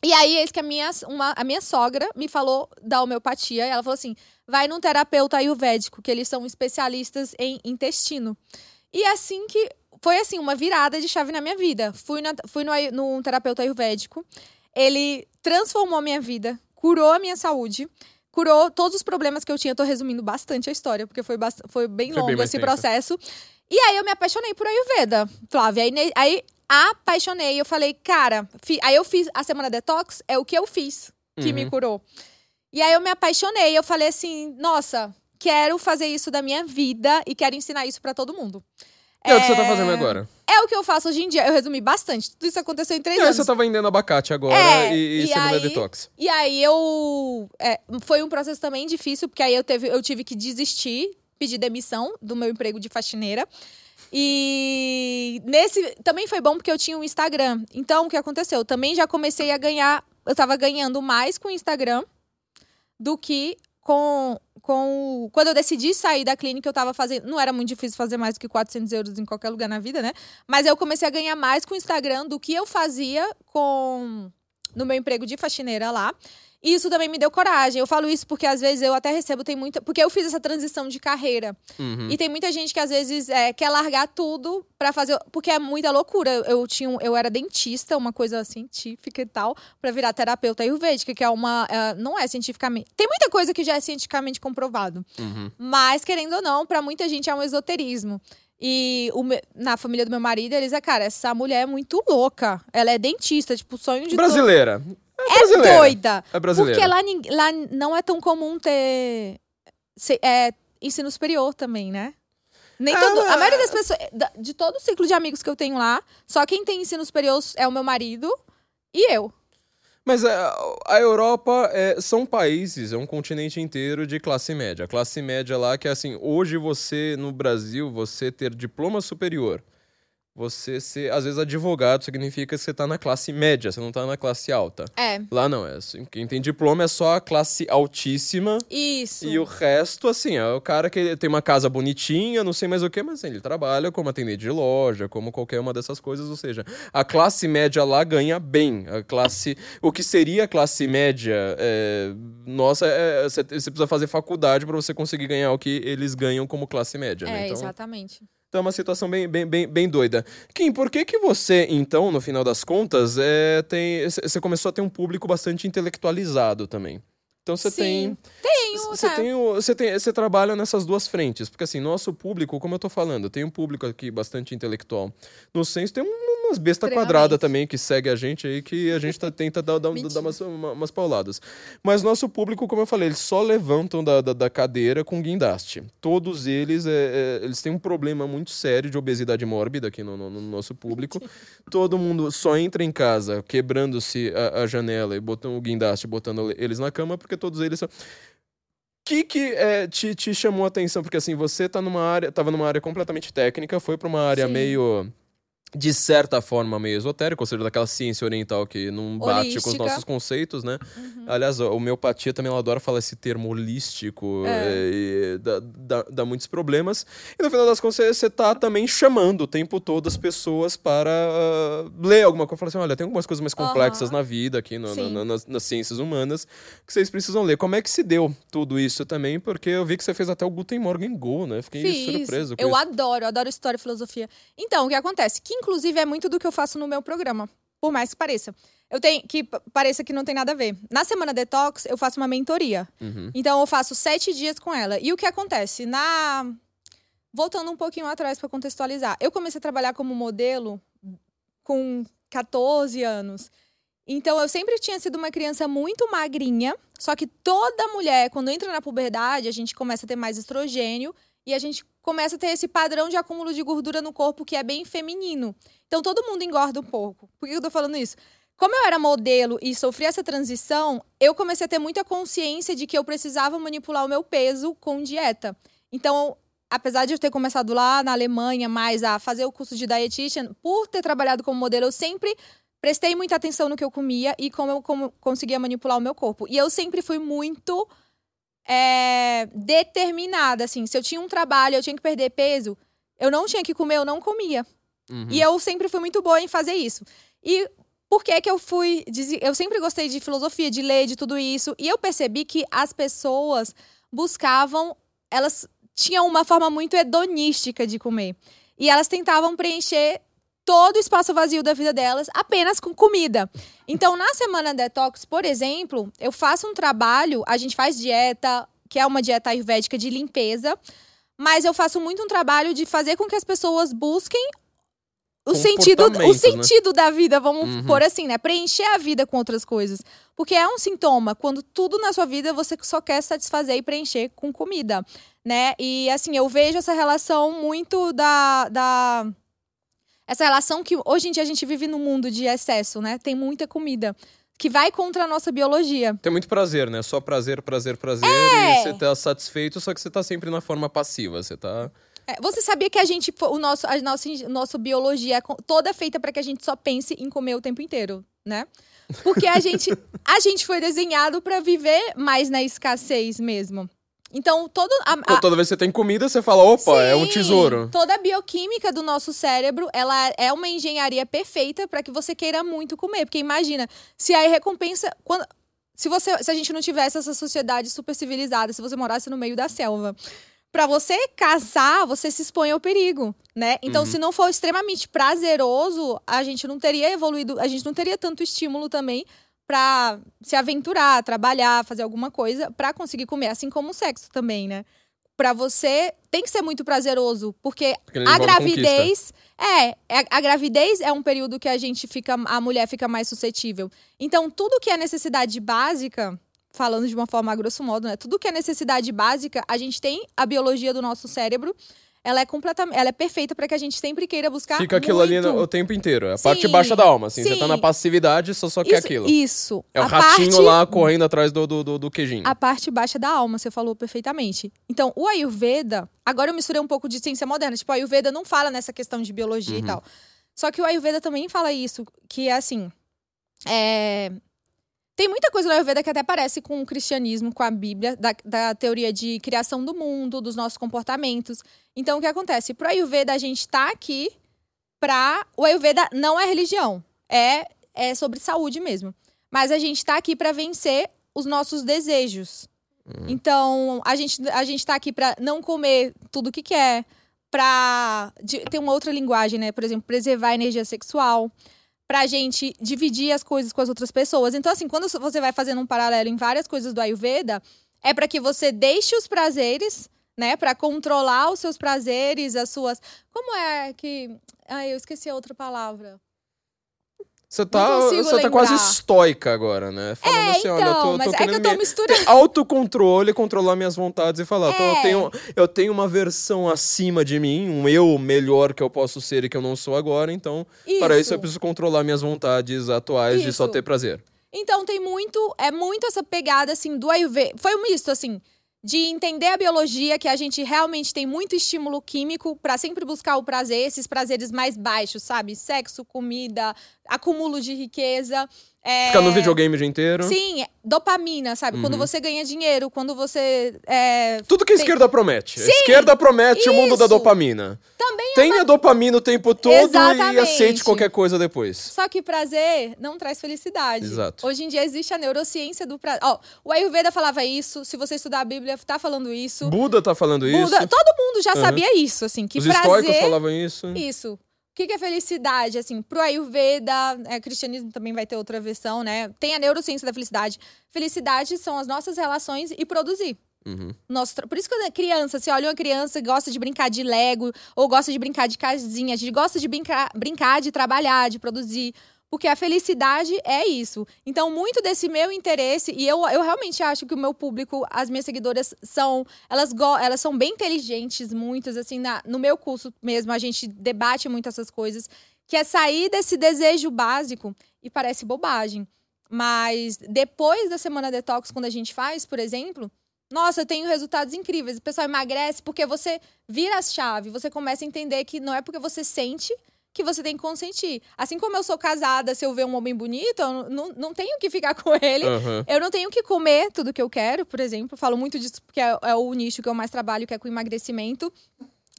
E aí, eis que a minha, uma, a minha sogra me falou da homeopatia. Ela falou assim: vai num terapeuta ayurvédico, que eles são especialistas em intestino. E assim que. Foi assim, uma virada de chave na minha vida. Fui, na, fui no, num terapeuta ayurvédico. Ele transformou a minha vida, curou a minha saúde, curou todos os problemas que eu tinha. Tô resumindo bastante a história, porque foi, foi bem Foi bem longo mais esse processo. E aí eu me apaixonei por Ayurveda, Flávia. Aí, aí apaixonei. Eu falei, cara, fi- aí eu fiz a semana detox, é o que eu fiz que Uhum. me curou. E aí eu me apaixonei. Eu falei assim, nossa, quero fazer isso da minha vida e quero ensinar isso pra todo mundo. É o que você tá fazendo agora. É o que eu faço hoje em dia. Eu resumi bastante. Tudo isso aconteceu em três E aí anos. você tá vendendo abacate agora É, e, e, e aí- detox. E aí eu. é, foi um processo também difícil, porque aí eu, teve, eu tive que desistir, pedir demissão do meu emprego de faxineira. E nesse. Também foi bom porque eu tinha um Instagram. Então, o que aconteceu? Eu também já comecei a ganhar. Eu tava ganhando mais com o Instagram do que com. Com o- quando eu decidi sair da clínica, eu tava fazendo. Não era muito difícil fazer mais do que 400 euros em qualquer lugar na vida, né? Mas eu comecei a ganhar mais com o Instagram do que eu fazia com no meu emprego de faxineira lá. E isso também me deu coragem. Eu falo isso porque às vezes eu até recebo, tem muita. Porque eu fiz essa transição de carreira. Uhum. E tem muita gente que às vezes é, quer largar tudo pra fazer. Porque é muita loucura. Eu, tinha, eu era dentista, uma coisa científica e tal, pra virar terapeuta ayurvédica, que é uma. é, não é cientificamente. Tem muita coisa que já é cientificamente comprovado. Uhum. Mas, querendo ou não, pra muita gente é um esoterismo. E o na família do meu marido, eles é, cara, essa mulher é muito louca. Ela é dentista, tipo, o sonho de todo- Brasileira. É é doida. É brasileira. Porque lá, lá não é tão comum ter se- é, ensino superior também, né? Nem Ah, todo, a maioria das pessoas, da- de todo o ciclo de amigos que eu tenho lá, só quem tem ensino superior é o meu marido e eu. Mas a, a Europa é, são países, é um continente inteiro de classe média. A classe média lá que, assim, hoje você, no Brasil, você ter diploma superior você ser, às vezes, advogado significa que você tá na classe média, você não tá na classe alta. É. Lá não, é assim, quem tem diploma é só a classe altíssima. Isso. E o resto, assim, é o cara que tem uma casa bonitinha, não sei mais o que, mas assim, ele trabalha como atendente de loja, como qualquer uma dessas coisas, ou seja, a classe média lá ganha bem. A classe. O que seria a classe média? É, nossa, é, você precisa fazer faculdade para você conseguir ganhar o que eles ganham como classe média. É, né? então, exatamente. Então é uma situação bem, bem, bem, bem doida. Kim, por que que você, então, no final das contas, é, tem, você começou a ter um público bastante intelectualizado também? Então você tem. Tenho, Você tá. tem, você tem, você trabalha nessas duas frentes, porque assim, nosso público, como eu tô falando, tem um público aqui bastante intelectual. No senso, tem um- umas bestas quadradas também que segue a gente aí, que a gente tá- tenta dar, dar, dar umas, uma- umas pauladas. Mas nosso público, como eu falei, eles só levantam da, da, da cadeira com guindaste. Todos eles, é, é, eles têm um problema muito sério de obesidade mórbida aqui no, no- no nosso público. Todo mundo só entra em casa quebrando-se a, a janela e botando o guindaste, botando eles na cama, porque todos eles são. O que, que é, te, te chamou a atenção? Porque assim, você tá numa área, tava numa área completamente técnica, foi para uma área Sim. meio. De certa forma, meio esotérica, ou seja, daquela ciência oriental que não bate com os Holística. nossos conceitos, né? Uhum. Aliás, a homeopatia também ela adora falar esse termo holístico, É. é, e dá, dá, dá muitos problemas. E no final das contas, você- tá também chamando o tempo todo as pessoas para ah, ler alguma coisa. Falar assim: olha, tem algumas coisas mais complexas Aham. na vida aqui, no- Sim. na- nas, nas ciências humanas, que vocês precisam ler. Como é que se deu tudo isso também? Porque eu vi que você fez até o Guten Morgen Go, né? Fiquei Fiz. surpreso com Eu isso. adoro, eu adoro história e filosofia. Então, o que acontece? Que inclusive é muito do que eu faço no meu programa. Por mais que pareça. Eu tenho que pareça que não tem nada a ver. Na semana detox, eu faço uma mentoria. Uhum. Então eu faço sete dias com ela. E o que acontece? Na. Voltando um pouquinho atrás para contextualizar. Eu comecei a trabalhar como modelo com 14 anos. Então eu sempre tinha sido uma criança muito magrinha. Só que toda mulher, quando entra na puberdade, a gente começa a ter mais estrogênio e a gente começa a ter esse padrão de acúmulo de gordura no corpo que é bem feminino. Então todo mundo engorda um pouco. Por que eu tô falando isso? Como eu era modelo e sofri essa transição, eu comecei a ter muita consciência de que eu precisava manipular o meu peso com dieta. Então, apesar de eu ter começado lá na Alemanha mais a fazer o curso de dietitian, por ter trabalhado como modelo, eu sempre prestei muita atenção no que eu comia e como eu como conseguia manipular o meu corpo. E eu sempre fui muito é, determinada, assim. Se eu tinha um trabalho, eu tinha que perder peso, eu não tinha que comer, eu não comia. Uhum. E eu sempre fui muito boa em fazer isso. E por que que eu fui... Eu sempre gostei de filosofia, de ler, de tudo isso. E eu percebi que as pessoas buscavam... Elas tinham uma forma muito hedonística de comer. E elas tentavam preencher todo o espaço vazio da vida delas apenas com comida. Então, na semana detox, por exemplo, eu faço um trabalho, a gente faz dieta, que é uma dieta ayurvédica de limpeza, mas eu faço muito um trabalho de fazer com que as pessoas busquem o sentido, o né? sentido da vida, vamos Uhum. pôr assim, né? Preencher a vida com outras coisas. Porque é um sintoma quando tudo na sua vida você só quer satisfazer e preencher com comida, né? E assim, eu vejo essa relação muito da, da essa relação que hoje em dia a gente vive num mundo de excesso, né? Tem muita comida que vai contra a nossa biologia. Tem muito prazer, né? Só prazer, prazer, prazer. É. E você tá satisfeito, só que você tá sempre na forma passiva. Você tá. É, você sabia que a gente, o nosso, a nossa, nossa biologia é toda feita para que a gente só pense em comer o tempo inteiro, né? Porque a gente, a gente foi desenhado para viver mais na escassez mesmo. Então, todo a, a- toda vez que você tem comida, você fala, opa, é um Sim, tesouro. Toda a bioquímica do nosso cérebro, ela é uma engenharia perfeita para que você queira muito comer. Porque imagina, se a recompensa. Quando, se, você, se a gente não tivesse essa sociedade super civilizada, se você morasse no meio da selva, para você caçar, você se expõe ao perigo, né? Então, Uhum. se não for extremamente prazeroso, a gente não teria evoluído, a gente não teria tanto estímulo também para se aventurar, trabalhar, fazer alguma coisa para conseguir comer, assim como o sexo também, né? Pra você tem que ser muito prazeroso, porque Porque a gravidez é, é- a gravidez é um período que a gente fica a mulher fica mais suscetível. Então, tudo que é necessidade básica, falando de uma forma grosso modo, né? Tudo que é necessidade básica, a gente tem a biologia do nosso cérebro ela é completamente, ela é perfeita para que a gente sempre queira buscar Fica aquilo muito. ali no- o tempo inteiro. É a Sim, parte baixa da alma, assim. Você tá sim. na passividade, só só quer isso, aquilo. Isso. É o A ratinho parte- lá correndo atrás do, do, do, do queijinho. A parte baixa da alma, você falou perfeitamente. Então, o Ayurveda, agora eu misturei um pouco de ciência moderna. Tipo, o Ayurveda não fala nessa questão de biologia Uhum. e tal. Só que o Ayurveda também fala isso, que é assim. é, Tem muita coisa no Ayurveda que até parece com o cristianismo, com a Bíblia, da, da teoria de criação do mundo, dos nossos comportamentos. Então, o que acontece? Pro Ayurveda, a gente tá aqui pra. O Ayurveda não é religião, é, é sobre saúde mesmo. Mas a gente tá aqui pra vencer os nossos desejos. Então, a gente, a gente tá aqui pra não comer tudo que quer, pra de- ter uma outra linguagem, né? Por exemplo, preservar a energia sexual, pra gente dividir as coisas com as outras pessoas. Então, assim, quando você vai fazendo um paralelo em várias coisas do Ayurveda, é pra que você deixe os prazeres, né? Pra controlar os seus prazeres, as suas. Como é que. Ai, eu esqueci a outra palavra. Você tá, você tá quase estoica agora, né? Falando É, assim, então, olha, eu tô, mas tô é que eu tô misturando. autocontrole, controlar minhas vontades e falar, "Tô- eu, É. tenho, eu tenho uma versão acima de mim, um eu melhor que eu posso ser e que eu não sou agora, então, para isso eu preciso controlar minhas vontades atuais de só Isso. ter prazer. Então tem muito, é muito essa pegada assim do Ayurveda. Foi um misto assim de entender a biologia, que a gente realmente tem muito estímulo químico pra sempre buscar o prazer, esses prazeres mais baixos, sabe? Sexo, comida, acúmulo de riqueza. É, Ficar no videogame o dia inteiro. Sim, é dopamina, sabe? Quando Uhum. você ganha dinheiro, quando você. é, Tudo que a Tem- esquerda promete. a esquerda promete o mundo da isso. dopamina. Também Tenha dopamina o tempo todo e Exatamente. aceite qualquer coisa depois. Só que prazer não traz felicidade. Exato. Hoje em dia existe a neurociência do prazer. Ó, o Ayurveda falava isso, se você estudar a Bíblia, tá falando isso. Buda tá falando isso. Buda- todo mundo já Uhum. sabia isso, assim, que Os estoicos prazer. falavam isso. Isso. O que que é felicidade? Assim, pro Ayurveda, é, cristianismo também vai ter outra versão, né? Tem a neurociência da felicidade. Felicidade são as nossas relações e produzir. Uhum. Nosso Por isso que é criança, você olha uma criança gosta de brincar de Lego, ou gosta de brincar de casinha, a gente gosta de brincar, brincar de trabalhar, de produzir. Porque a felicidade é isso. Então, muito desse meu interesse, e eu, eu realmente acho que o meu público, as minhas seguidoras, são. Elas, go- elas são bem inteligentes, muitas, assim, na, no meu curso mesmo, a gente debate muito essas coisas, que é sair desse desejo básico, e parece bobagem. Mas depois da semana detox, quando a gente faz, por exemplo, nossa, eu tenho resultados incríveis. O pessoal emagrece porque você vira a chave, você começa a entender que não é porque você sente que você tem que consentir. Assim como eu sou casada, se eu ver um homem bonito, eu não, não tenho que ficar com ele. Aham. Eu não tenho que comer tudo que eu quero, por exemplo. Falo muito disso porque é, é o nicho que eu mais trabalho, que é com emagrecimento.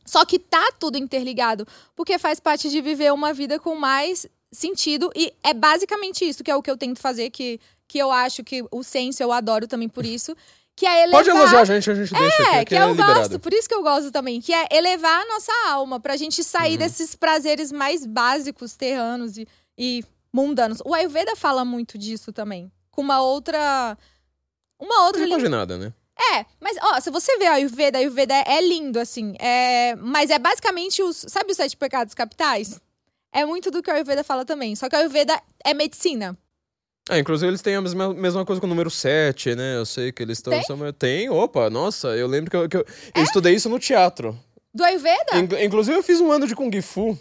Só que tá tudo interligado, porque faz parte de viver uma vida com mais sentido. E é basicamente isso que é o que eu tento fazer, que, que eu acho que o senso eu adoro também por isso. Que é elevar... Pode elogiar a gente, a gente deixa É, aqui que é eu liberado. gosto, por isso que eu gosto também, que é elevar a nossa alma, pra gente sair Uhum. desses prazeres mais básicos, terranos e, e mundanos. O Ayurveda fala muito disso também, com uma outra. Uma outra Não nada, né? É, mas ó, se você vê o Ayurveda, o Ayurveda é, lindo, assim. É, mas é basicamente os. Sabe os sete pecados capitais? É muito do que o Ayurveda fala também. Só que o Ayurveda é medicina. É, inclusive eles têm a mesma, mesma coisa com o número 7, né? Eu sei que eles estão. Tem? são- Tem? Opa, nossa, eu lembro que eu, que eu, eu estudei isso no teatro. Do Ayurveda? Inclu- inclusive eu fiz um ano de Kung Fu.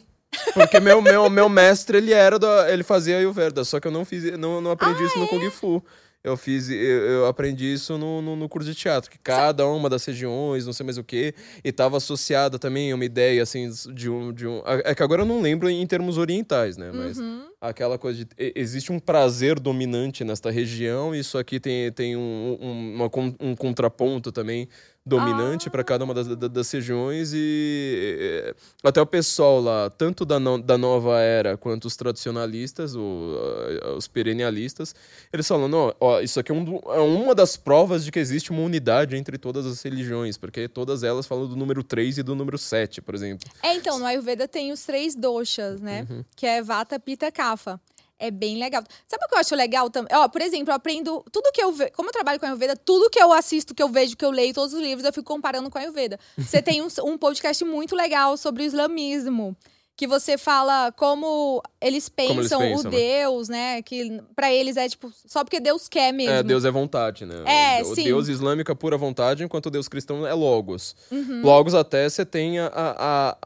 Porque meu, meu, meu mestre, ele era da, ele fazia Ayurveda, só que eu não fiz, não, não aprendi Ah, isso no é? Kung Fu. Eu fiz, eu, eu aprendi isso no, no, no curso de teatro, que cada uma das regiões, não sei mais o que, e tava associada também a uma ideia, assim, de um, de um... É que agora eu não lembro em termos orientais, né, mas Uhum. Aquela coisa de... Existe um prazer dominante nesta região, e isso aqui tem, tem um, um, uma um contraponto também dominante Ah. para cada uma das, da- das regiões e até o pessoal lá, tanto da, no- da nova era quanto os tradicionalistas, o- os perennialistas, eles falam, não, ó, isso aqui é, um do- é uma das provas de que existe uma unidade entre todas as religiões, porque todas elas falam do número 3 e do número 7, por exemplo. É, então, no Ayurveda tem os três doshas, né? Uhum. Que é Vata, Pitta e Kapha. É bem legal. Sabe o que eu acho legal também? Ó, por exemplo, eu aprendo tudo que eu vejo. Como eu trabalho com Ayurveda, tudo que eu assisto, que eu vejo, que eu leio, todos os livros, eu fico comparando com a Ayurveda. Você tem um, um podcast muito legal sobre o islamismo. que você fala como eles pensam, eles pensam, o né? Deus, né? Que pra eles é tipo só porque Deus quer mesmo. É, Deus é vontade, né? É, o, o sim. Deus islâmico é pura vontade, enquanto o Deus cristão é logos. Uhum. Logos até você tem a, a,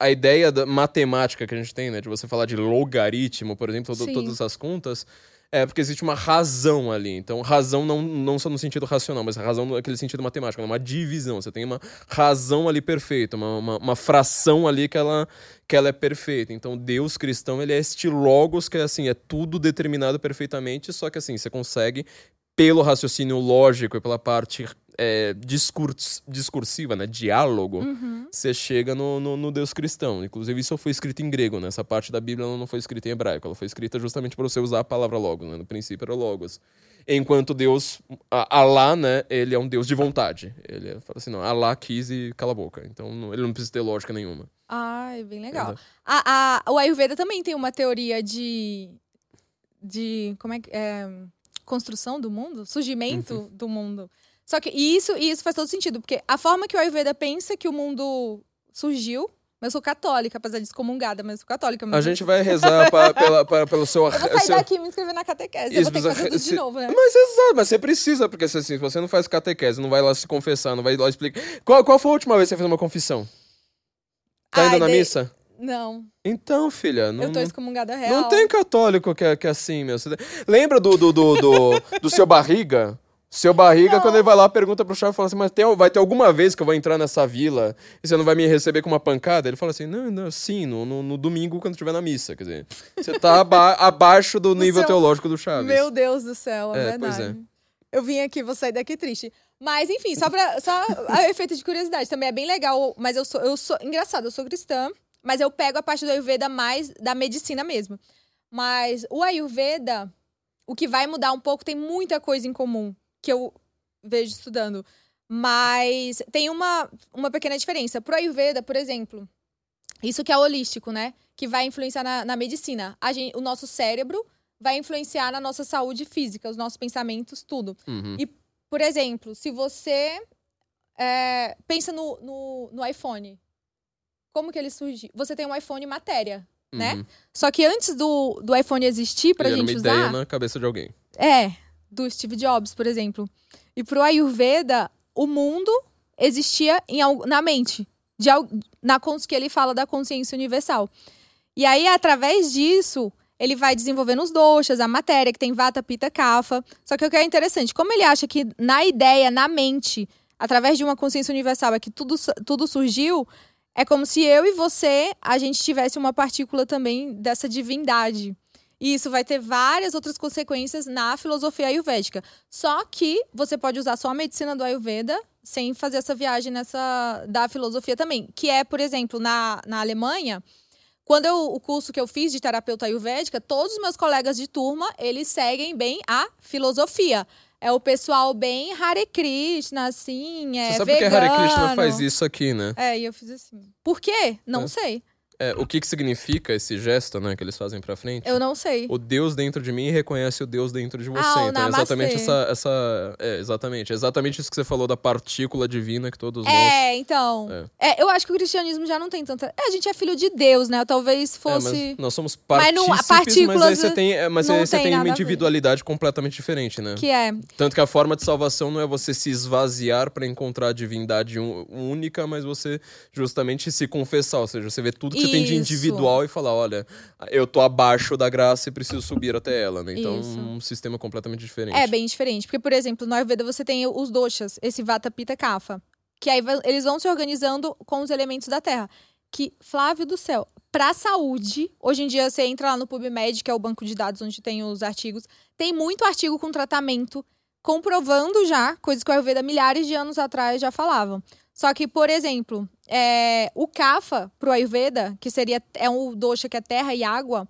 a ideia da matemática que a gente tem, né? De você falar de logaritmo, por exemplo, to- Sim. todas essas contas. É porque existe uma razão ali. Então, razão não, não só no sentido racional, mas razão naquele sentido matemático, né? uma divisão. Você tem uma razão ali perfeita, uma, uma, uma fração ali que ela, que ela é perfeita. Então, Deus cristão, ele é este logos que é assim, é tudo determinado perfeitamente, só que assim, você consegue, pelo raciocínio lógico e pela parte é, discurs, discursiva, né? Diálogo, Uhum. você chega no, no, no Deus cristão. Inclusive, isso foi escrito em grego, né? Essa parte da Bíblia não foi escrita em hebraico. Ela foi escrita justamente para você usar a palavra logos, né? No princípio era logos. Enquanto Deus, Alá, né? Ele é um Deus de vontade. Ele é- fala assim, não, Alá quis e cala a boca. Então, não- ele não precisa ter lógica nenhuma. Ai, bem legal. A, a- o Ayurveda também tem uma teoria de. de. como é que. é, construção do mundo? Surgimento Uhum. do mundo. Só que e isso, e isso faz todo sentido, porque a forma que o Ayurveda pensa que o mundo surgiu. Eu sou católica, apesar de excomungada, mas eu sou católica. A Mas gente vai rezar pa- pela, pa- pelo seu... Eu vou sair seu- daqui e me inscrever na catequese. eu Isso, vou ter que fazer tudo de se- novo, né? Mas exato, mas você precisa, porque se, assim, se você não faz catequese, não vai lá se confessar, não vai lá explicar. Qual, qual foi a última vez que você fez uma confissão? Tá indo Ai, na de- missa? Não, Então, filha, não, eu tô excomungada real. Não tem católico que é, que é assim, meu. Lembra do, do, do, do, do seu barriga? Seu barriga, Não. quando ele vai lá, pergunta pro chave, fala assim, mas tem, vai ter alguma vez que eu vou entrar nessa vila e você não vai me receber com uma pancada? Ele fala assim, não, não, sim, no, no, no domingo quando estiver na missa, quer dizer, você tá aba- abaixo do nível seu- teológico do Chaves. Meu Deus do céu, é, É, pois verdade. Eu vim aqui, vou sair daqui triste. Mas, enfim, só pra. Só a efeito de curiosidade. Também é bem legal. Mas eu sou, eu sou. Engraçado, eu sou cristã, mas eu pego a parte do Ayurveda mais da medicina mesmo. Mas o Ayurveda, o que vai mudar um pouco, tem muita coisa em comum que eu vejo estudando. Mas tem uma, uma pequena diferença. Pro Ayurveda, por exemplo, isso que é holístico, né? Que vai influenciar na, na medicina. Gente, o nosso cérebro vai influenciar na nossa saúde física, os nossos pensamentos, tudo. Uhum. Por exemplo, se você é, pensa no, no, no iPhone, como que ele surgiu? Você tem um iPhone matéria, né? Uhum. Só que antes do, do iPhone existir pra Ele era gente uma usar, ideia na cabeça de alguém. é do Steve Jobs, por exemplo. E pro Ayurveda, o mundo existia em, na mente, de, na que ele fala da consciência universal. E aí, através disso, ele vai desenvolvendo os doshas, a matéria, que tem vata, pita, kapha. Só que o que é interessante, como ele acha que na ideia, na mente, através de uma consciência universal, é que tudo, tudo surgiu, é como se eu e você, a gente tivesse uma partícula também dessa divindade. E isso vai ter várias outras consequências na filosofia ayurvédica. Só que você pode usar só a medicina do Ayurveda sem fazer essa viagem nessa da filosofia também. Que é, por exemplo, na, na Alemanha, quando eu, o curso que eu fiz de terapeuta ayurvédica, todos os meus colegas de turma, eles seguem bem a filosofia. É o pessoal bem Hare Krishna, assim, é Você sabe por que vegano. Hare Krishna faz isso aqui, né? É, e eu fiz assim. Por quê? Não É. sei. É, o que que significa esse gesto, né, que eles fazem pra frente? Eu não sei. O Deus dentro de mim reconhece o Deus dentro de você. Ah, então é exatamente essa, essa. É, exatamente. É exatamente isso que você falou da partícula divina que todos nós. É, então. É. eu acho que o cristianismo já não tem tanta. É, a gente é filho de Deus, né? Talvez É, fosse. nós somos Mas não- partícipes, partículas mas aí você tem, é, mas aí você tem uma individualidade completamente diferente, né? Que é. Tanto que a forma de salvação não é você se esvaziar pra encontrar a divindade única, mas você justamente se confessar. Ou seja, você vê tudo que você tem de individual e falar: olha, eu tô abaixo da graça e preciso subir até ela, né? Então, Isso. um sistema completamente diferente. É bem diferente. Porque, por exemplo, no Ayurveda você tem os doshas, esse Vata, Pitta, Kapha. Que aí eles vão se organizando com os elementos da terra. Que, Flávio do céu, pra saúde, hoje em dia você entra lá no PubMed, que é o banco de dados onde tem os artigos, tem muito artigo com tratamento, comprovando já coisas que o Ayurveda milhares de anos atrás já falavam. Só que, por exemplo, é, o Kapha pro Ayurveda, que seria é um dosha que é terra e água,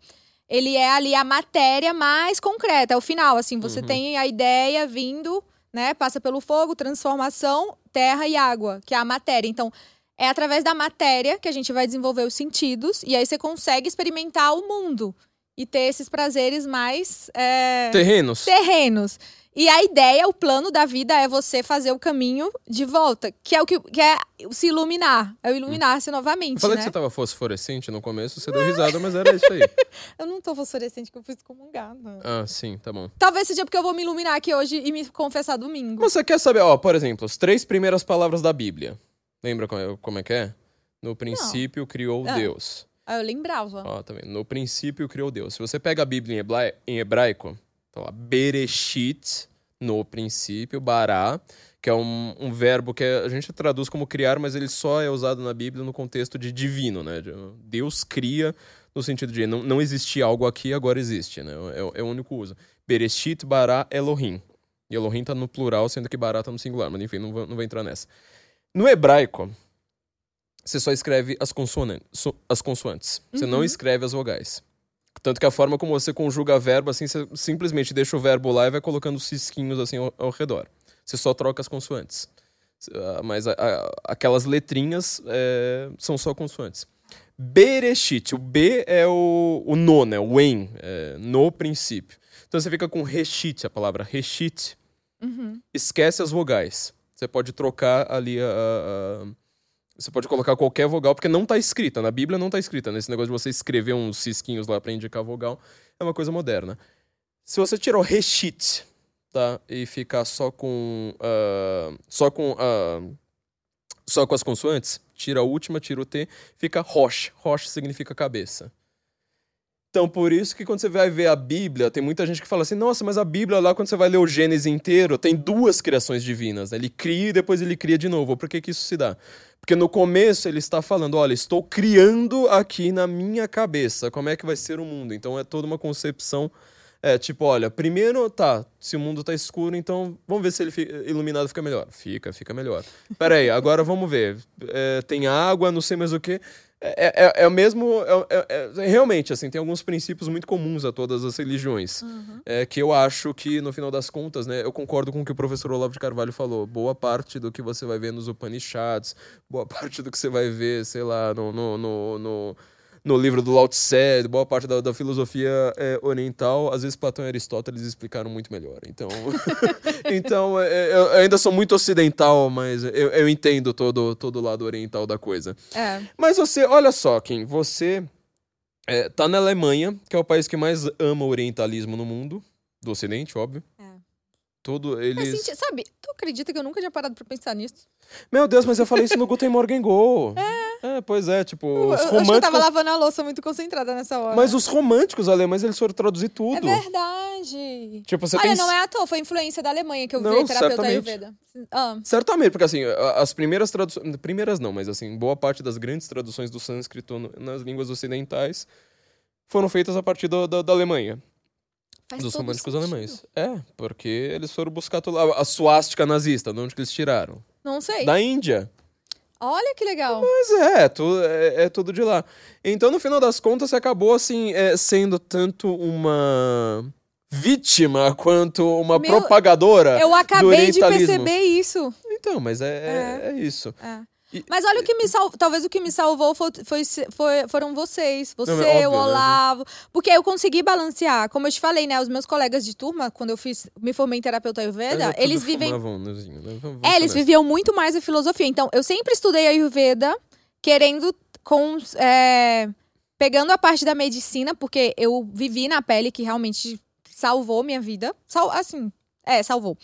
ele é ali a matéria mais concreta, é o final, assim, você Uhum. tem a ideia vindo, né, passa pelo fogo, transformação, terra e água, que é a matéria. Então, é através da matéria que a gente vai desenvolver os sentidos e aí você consegue experimentar o mundo. e ter esses prazeres mais é, Terrenos. terrenos. E a ideia, o plano da vida é você fazer o caminho de volta, que é o que, que é se iluminar, é o iluminar-se novamente, Eu falei né? que você tava fosforescente no começo, você deu risada, mas era isso aí. Eu não tô fosforescente que eu fui excomungada. Ah, sim, tá bom. Talvez seja porque eu vou me iluminar aqui hoje e me confessar domingo. Mas você quer saber, ó, por exemplo, as três primeiras palavras da Bíblia. Lembra como é, é que é? No princípio criou Ah. Deus. Aí eu lembrava. Ó, tá vendo? No princípio criou Deus. Se você pega a Bíblia em hebraico, tá lá, Bereshit, no princípio, bará, que é um, um verbo que a gente traduz como criar, mas ele só é usado na Bíblia no contexto de divino, né? De- Deus cria no sentido de não, não existia algo aqui, agora existe, né? É, é o único uso. Bereshit, bará, Elohim. E Elohim tá no plural, sendo que bará tá no singular, mas enfim, não vou, não vou entrar nessa. No hebraico, você só escreve as, so- as consoantes. Você não Uhum. escreve as vogais. Tanto que a forma como você conjuga verbo, assim, você simplesmente deixa o verbo lá e vai colocando cisquinhos assim ao, ao redor. Você só troca as consoantes. Ah, Mas a- a- aquelas letrinhas é, são só consoantes. Bereshit, o B é o, o no, né? O em, é, no princípio. Então você fica com reshit, a palavra reshit, Uhum. esquece as vogais. Você pode trocar ali a- a- Você pode colocar qualquer vogal, porque não tá escrita. Na Bíblia não tá escrita. Nesse negócio de você escrever uns cisquinhos lá pra indicar vogal, é uma coisa moderna. Se você tirar o reshit, tá? E ficar só com. ah, só com. ah, só com as consoantes, tira a última, tira o T, fica rosh. Rosh significa cabeça. Então, por isso que quando você vai ver a Bíblia, tem muita gente que fala assim: nossa, mas a Bíblia lá, quando você vai ler o Gênesis inteiro, tem duas criações divinas. né? Ele cria e depois ele cria de novo. Por que, que isso se dá? Porque no começo ele está falando: olha, estou criando aqui na minha cabeça como é que vai ser o mundo. Então é toda uma concepção. É tipo, olha, primeiro tá, se o mundo tá escuro, então vamos ver se ele fi- iluminado fica melhor. Fica, fica melhor. Pera aí, agora vamos ver. É, tem água, não sei mais o que. É, é, é o mesmo. é- é- é- realmente, assim, tem alguns princípios muito comuns a todas as religiões. Uhum. É, que eu acho que, no final das contas, né, eu concordo com o que o professor Olavo de Carvalho falou. Boa parte do que você vai ver nos Upanishads, boa parte do que você vai ver, sei lá, no, no, no, no, no livro do Lao Tse, boa parte da, da filosofia é, oriental, às vezes Platão e Aristóteles explicaram muito melhor. Então, então é, eu ainda sou muito ocidental, mas eu, eu entendo todo, todo o lado oriental da coisa. É. Mas você, olha só, Kim, você é, tá na Alemanha, que é o país que mais ama o orientalismo no mundo, do ocidente, óbvio. É. Tudo, Faz eles... sentido. Sabe, tu acredita que eu nunca tinha parado pra pensar nisso? Meu Deus, mas eu falei isso no Guten Morgen Go. É, pois é, tipo, Eu, os eu acho que eu românticos... tava lavando a louça muito concentrada nessa hora. Mas os românticos alemães, eles foram traduzir É tudo. verdade. Tipo, você Olha, tem... não é à toa, foi influência da Alemanha que eu Não, virei terapeuta certamente. Ayurveda. Ah, Certamente, porque assim, as primeiras traduções... Primeiras não, mas assim, boa parte das grandes traduções do sânscrito nas línguas ocidentais foram feitas a partir do- da- da Alemanha. Faz dos românticos sentido. alemães. É, porque eles foram buscar. A suástica nazista, de onde que eles tiraram? Não sei. Da Índia. Olha que legal. Mas é, tu, é, é tudo de lá. Então, no final das contas, você acabou, assim, é, sendo tanto uma vítima quanto uma Meu, propagadora Eu acabei de perceber isso. Então, mas é, é, é isso. É. E- Mas olha o que me salvou. Talvez o que me salvou foi, foi- foi- foram vocês. Você, Não, óbvio, o né? Olavo. Porque eu consegui balancear. Como eu te falei, né? Os meus colegas de turma, quando eu fiz, me formei em terapeuta Ayurveda, é eles vivem. fumavam, né? É, eles viviam muito mais a filosofia. Então, eu sempre estudei Ayurveda, querendo com. é, pegando a parte da medicina, porque eu vivi na pele que realmente salvou minha vida. Sal, assim, é, salvou.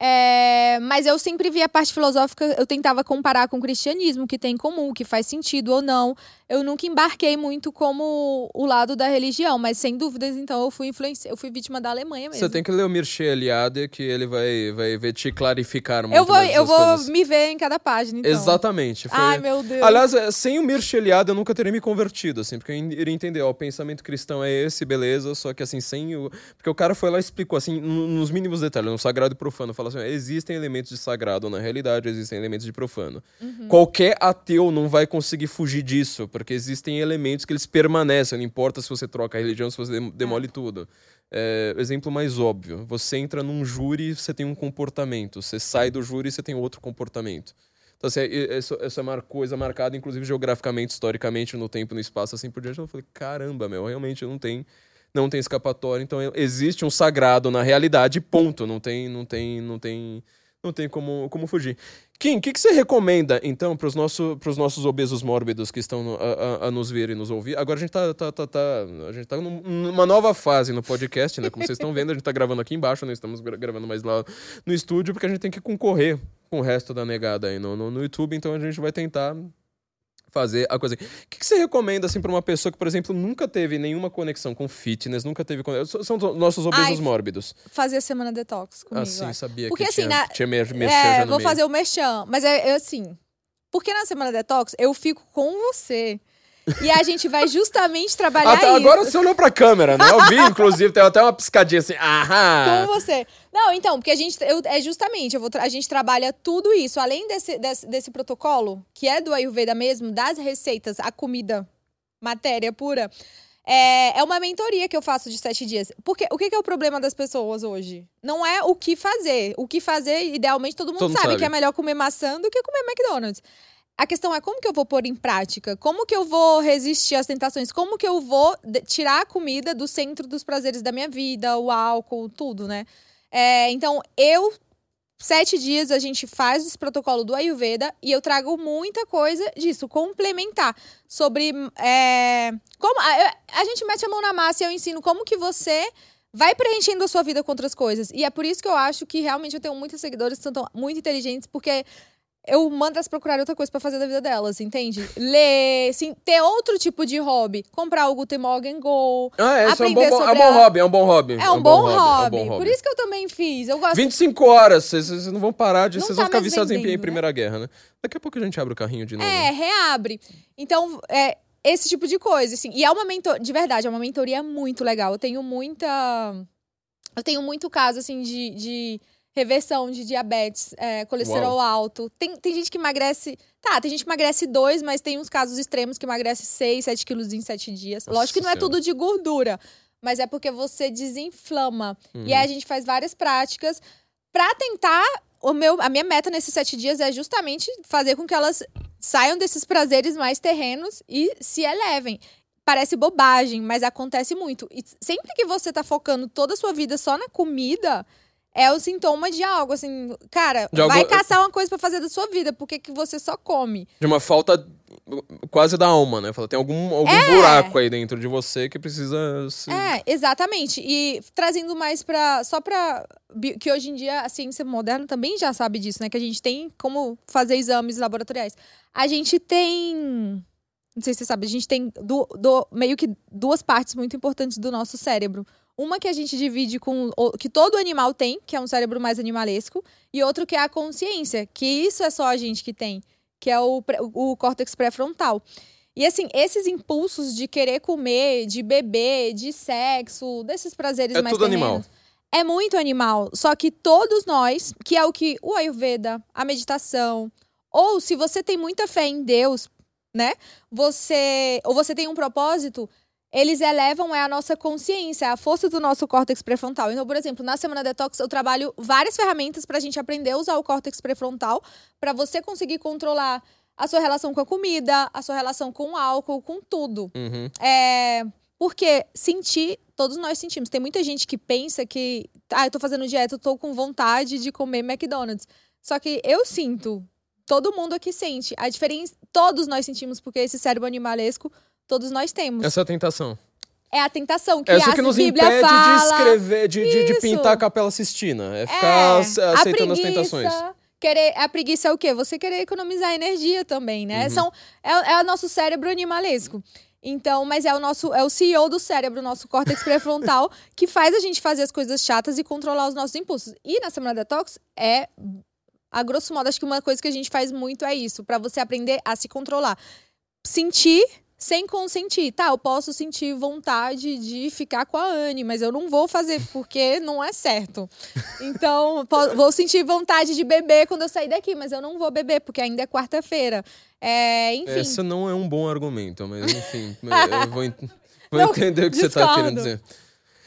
É, mas eu sempre vi a parte filosófica, eu tentava comparar com o cristianismo, que tem em comum, que faz sentido ou não. Eu nunca embarquei muito como o lado da religião, mas sem dúvidas, então eu fui influenci... eu fui vítima da Alemanha mesmo. Você tem que ler o Mircea Eliade, que ele vai, vai te clarificar muito eu vou, eu vou coisas. me ver em cada página, então. Exatamente. Foi... Ai, meu Deus. Aliás, é, sem o Mircea Eliade eu nunca teria me convertido, assim, porque eu iria entender, ó, o pensamento cristão é esse, beleza, só que assim, sem o... Porque o cara foi lá e explicou, assim, nos mínimos detalhes, no sagrado e profano, fala assim, existem elementos de sagrado na realidade, existem elementos de profano. Uhum. Qualquer ateu não vai conseguir fugir disso, porque existem elementos que eles permanecem, não importa se você troca a religião, se você dem- demole tudo. É, exemplo mais óbvio, você entra num júri, você tem um comportamento, você sai do júri, você tem outro comportamento. Então, assim, é- isso, isso é uma coisa marcada, inclusive, geograficamente, historicamente, no tempo, no espaço, assim por diante. Eu falei, caramba, meu, realmente não tem, não tem escapatória, então existe um sagrado na realidade, ponto. Não tem, não tem, não tem, não tem como, como fugir. Kim, o que, que você recomenda, então, para os nosso, nossos obesos mórbidos que estão a, a, nos ver e nos ouvir? Agora a gente tá, tá, tá, tá a gente tá numa nova fase no podcast, né? Como vocês estão vendo, a gente tá gravando aqui embaixo, não estamos gravando mais lá no estúdio, porque a gente tem que concorrer com o resto da negada aí no, no, no YouTube, então a gente vai tentar fazer a coisa. O que, que você recomenda, assim, pra uma pessoa que, por exemplo, nunca teve nenhuma conexão com fitness, nunca teve. São nossos obesos Ai, mórbidos. Fazer a semana detox comigo. Assim, sabia porque, que assim, tinha, na... tinha merchan é, vou meio. fazer o merchan. Mas é, é assim. Porque na semana detox eu fico com você. E a gente vai justamente trabalhar Até isso. Agora você olhou pra câmera, né? Eu vi, inclusive, tem até uma piscadinha assim, aham. Com você. Não, então, porque a gente, eu, é justamente, eu vou, a gente trabalha tudo isso, além desse, desse, desse protocolo, que é do Ayurveda mesmo, das receitas, a comida, matéria pura, é, é uma mentoria que eu faço de sete dias. Porque o que, que é o problema das pessoas hoje? Não é o que fazer. O que fazer, idealmente, todo mundo todo sabe, sabe que é melhor comer maçã do que comer McDonald's. A questão é como que eu vou pôr em prática? Como que eu vou resistir às tentações? Como que eu vou tirar a comida do centro dos prazeres da minha vida, o álcool, tudo, né? É, então, eu sete dias a gente faz esse protocolo do Ayurveda e eu trago muita coisa disso, complementar sobre é, como a, a, gente mete a mão na massa e eu ensino como que você vai preenchendo a sua vida com outras coisas. E é por isso que eu acho que realmente eu tenho muitos seguidores que são muito inteligentes, porque eu mando elas procurar outra coisa para fazer da vida delas, entende? Ler, sim, ter outro tipo de hobby. Comprar o Guten Morgen Go. Ah, é, é um bom, é um bom hobby, é um bom hobby. É um, é um bom, bom, hobby. É um bom hobby. Por isso que eu também fiz. Eu gosto... 25 horas, vocês não vão parar de. Vocês tá vão ficar viciados em, em, Primeira né? Guerra, né? Daqui a pouco a gente abre o carrinho de novo. É, reabre. Então, é, esse tipo de coisa, assim. E é uma mentoria, de verdade, é uma mentoria muito legal. Eu tenho muita. Eu tenho muito caso, assim, de, de reversão de diabetes, é, colesterol Uau. alto. Tem, tem gente que emagrece. Tá, tem gente que emagrece dois, mas tem uns casos extremos que emagrece 6, 7 quilos em 7 dias. Nossa Lógico que não é tudo de gordura, mas é porque você desinflama. Uhum. E aí a gente faz várias práticas para tentar. O meu, a minha meta nesses sete dias é justamente fazer com que elas saiam desses prazeres mais terrenos e se elevem. Parece bobagem, mas acontece muito. E sempre que você tá focando toda a sua vida só na comida, é o sintoma de algo, assim, cara, de vai algo... caçar uma coisa para fazer da sua vida, porque que você só come. De uma falta quase da alma, né? Tem algum, algum é. buraco aí dentro de você que precisa se... É, exatamente. E trazendo mais para só para que hoje em dia a ciência moderna também já sabe disso, né? Que a gente tem como fazer exames laboratoriais. A gente tem não sei se você sabe, a gente tem do, do, meio que duas partes muito importantes do nosso cérebro. Uma que a gente divide com. que todo animal tem, que é um cérebro mais animalesco, e outro que é a consciência, que isso é só a gente que tem, que é o, o córtex pré-frontal. E assim, esses impulsos de querer comer, de beber, de sexo, desses prazeres é mais tudo animal. É muito animal. Só que todos nós, que é o que o Ayurveda, a meditação, ou se você tem muita fé em Deus, né? Você. Ou você tem um propósito, eles elevam é a nossa consciência, a força do nosso córtex pré-frontal. Então, por exemplo, na semana detox eu trabalho várias ferramentas para a gente aprender a usar o córtex pré-frontal para você conseguir controlar a sua relação com a comida, a sua relação com o álcool, com tudo. Uhum. É, porque sentir, todos nós sentimos. Tem muita gente que pensa que, ah, eu tô fazendo dieta, eu tô com vontade de comer McDonald's. Só que eu sinto, todo mundo aqui sente. A diferença, todos nós sentimos, porque esse cérebro animalesco Todos nós temos. Essa é a tentação. É a tentação que Essa a que nos Bíblia impede fala. de escrever, de, de, de, pintar a Capela Sistina. É ficar é, aceitando preguiça, as tentações. Querer, a preguiça é o quê? Você querer economizar energia também, né? Uhum. São, é, é o nosso cérebro animalesco. Então, mas é o nosso, é o CEO do cérebro, o nosso córtex pré-frontal, que faz a gente fazer as coisas chatas e controlar os nossos impulsos. E na semana detox é a grosso modo, acho que uma coisa que a gente faz muito é isso, para você aprender a se controlar. Sentir sem consentir. Tá, eu posso sentir vontade de ficar com a Anne, mas eu não vou fazer porque não é certo. Então, vou sentir vontade de beber quando eu sair daqui, mas eu não vou beber porque ainda é quarta-feira. É, enfim. Essa não é um bom argumento, mas enfim, eu vou, vou não, entender o que discordo. você está querendo dizer.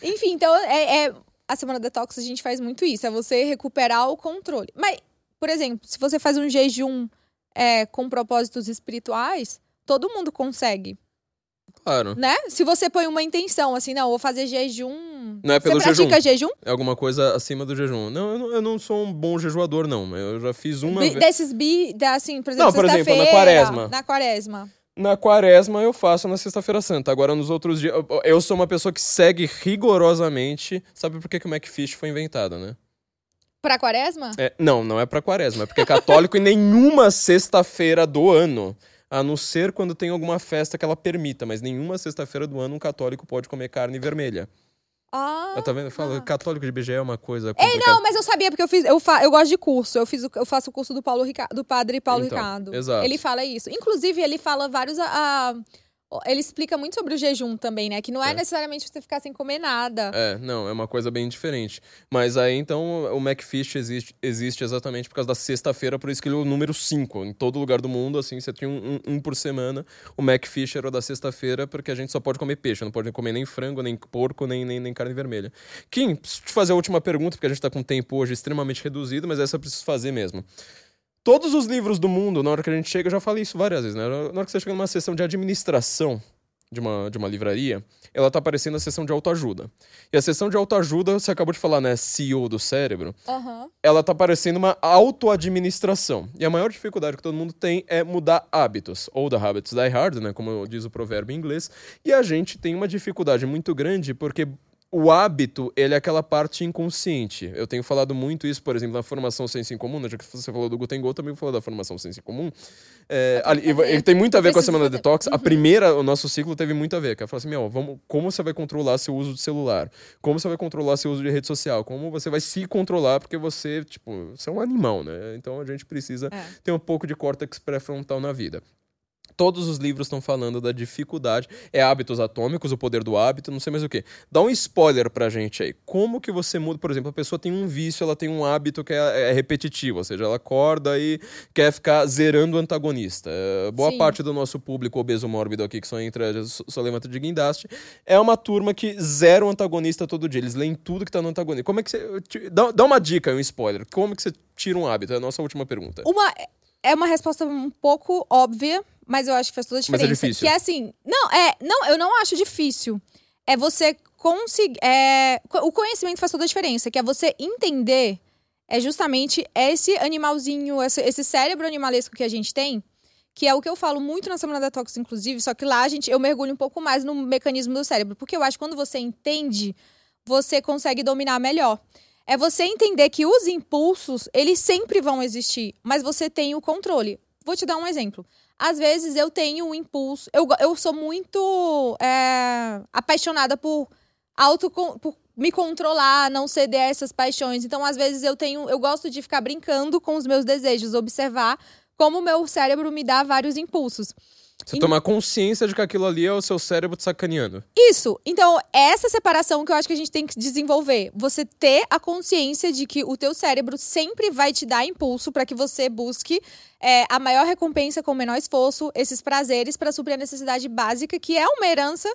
Enfim, então é, é, a semana detox a gente faz muito isso, é você recuperar o controle. Mas, por exemplo, se você faz um jejum é, com propósitos espirituais, todo mundo consegue. Claro. né? Se você põe uma intenção, assim, não, vou fazer jejum. Não é pelo você pratica jejum? É alguma coisa acima do jejum. Não eu, não, eu não sou um bom jejuador, não. Eu já fiz uma Bi- vez. Desses bi, da, assim, por exemplo, Não, por exemplo, na quaresma. Na quaresma. Na quaresma eu faço na sexta-feira santa. Agora, nos outros dias. eu- Eu sou uma pessoa que segue rigorosamente. Sabe por que, que o McFish foi inventado, né? Pra quaresma? É, não, não é pra quaresma. É porque é católico em nenhuma sexta-feira do ano. A não ser quando tem alguma festa que ela permita. Mas nenhuma sexta-feira do ano um católico pode comer carne vermelha. Ah. tá vendo? Ah. católico de BG é uma coisa Ei, complicada. não, mas eu sabia, porque eu fiz, eu, fa, eu gosto de curso. Eu, fiz eu faço o curso do Paulo Rica- do padre Paulo Então, Ricardo. exato. Ele fala isso. Inclusive, ele fala vários. ah, ele explica muito sobre o jejum também, né? Que não é, É. necessariamente você ficar sem comer nada. É, não, é uma coisa bem diferente. Mas aí, então, o McFish existe, existe exatamente por causa da sexta-feira, por isso que ele é o número 5. Em todo lugar do mundo, assim, você tinha um, um- um por semana. O McFish era o da sexta-feira, porque a gente só pode comer peixe, não pode comer nem frango, nem porco, nem, nem, nem carne vermelha. Kim, preciso te fazer a última pergunta, porque a gente tá com um tempo hoje extremamente reduzido, mas essa eu preciso fazer mesmo. Todos os livros do mundo, na hora que a gente chega, eu já falei isso várias vezes, né? Na hora que você chega numa sessão de administração de uma, de uma livraria, ela tá aparecendo na sessão de autoajuda. E a sessão de autoajuda, você acabou de falar, né? CEO do cérebro, Aham. ela tá parecendo uma auto-administração. E a maior dificuldade que todo mundo tem é mudar hábitos. Ou the habits die hard, né? Como diz o provérbio em inglês. E a gente tem uma dificuldade muito grande porque o hábito, ele é aquela parte inconsciente. Eu tenho falado muito isso, por exemplo, na formação Senso em Comum, né? já que você falou do Guten Go, também vou falar da formação Senso em Comum. É, ali- e, e tem muito a ver com a Semana fazer. Detox. A Uhum. primeira, o nosso ciclo teve muito a ver. Que ela falou assim, meu, vamos, como você vai controlar seu uso de celular? Como você vai controlar seu uso de rede social? Como você vai se controlar? Porque você, tipo, você é um animal, né? Então a gente precisa É. ter um pouco de córtex pré-frontal na vida. Todos os livros estão falando da dificuldade. É hábitos atômicos, o poder do hábito, não sei mais o que. Dá um spoiler pra gente aí. Como que você muda, por exemplo, a pessoa tem um vício, ela tem um hábito que é, é repetitivo, ou seja, ela acorda e quer ficar zerando o antagonista. É, boa Sim. parte do nosso público obeso mórbido aqui, que só entra, só, levanta de guindaste, é uma turma que zera o antagonista todo dia. Eles leem tudo que tá no antagonista. Como é que você. te- Dá, dá uma dica, um spoiler. Como que você tira um hábito? É a nossa última pergunta. Uma, é uma resposta um pouco óbvia, mas eu acho que faz toda a Mas é diferença. difícil. Que é assim, não, é, não, eu não acho difícil. É você conseguir, é, o conhecimento faz toda a diferença, que é você entender é justamente esse animalzinho, esse, cérebro animalesco que a gente tem, que é o que eu falo muito na Semana Detox, inclusive, só que lá a gente, eu mergulho um pouco mais no mecanismo do cérebro, porque eu acho que quando você entende, você consegue dominar melhor. É você entender que os impulsos, eles sempre vão existir, mas você tem o controle. Vou te dar um exemplo. Às vezes eu tenho um impulso, eu, eu sou muito é, apaixonada por auto por me controlar, não ceder a essas paixões. Então, às vezes eu tenho, eu gosto de ficar brincando com os meus desejos, observar como o meu cérebro me dá vários impulsos. Você Em- tomar consciência de que aquilo ali é o seu cérebro te sacaneando. Isso. Então, essa separação que eu acho que a gente tem que desenvolver. Você ter a consciência de que o teu cérebro sempre vai te dar impulso para que você busque é, a maior recompensa com o menor esforço, esses prazeres para suprir a necessidade básica, que é uma herança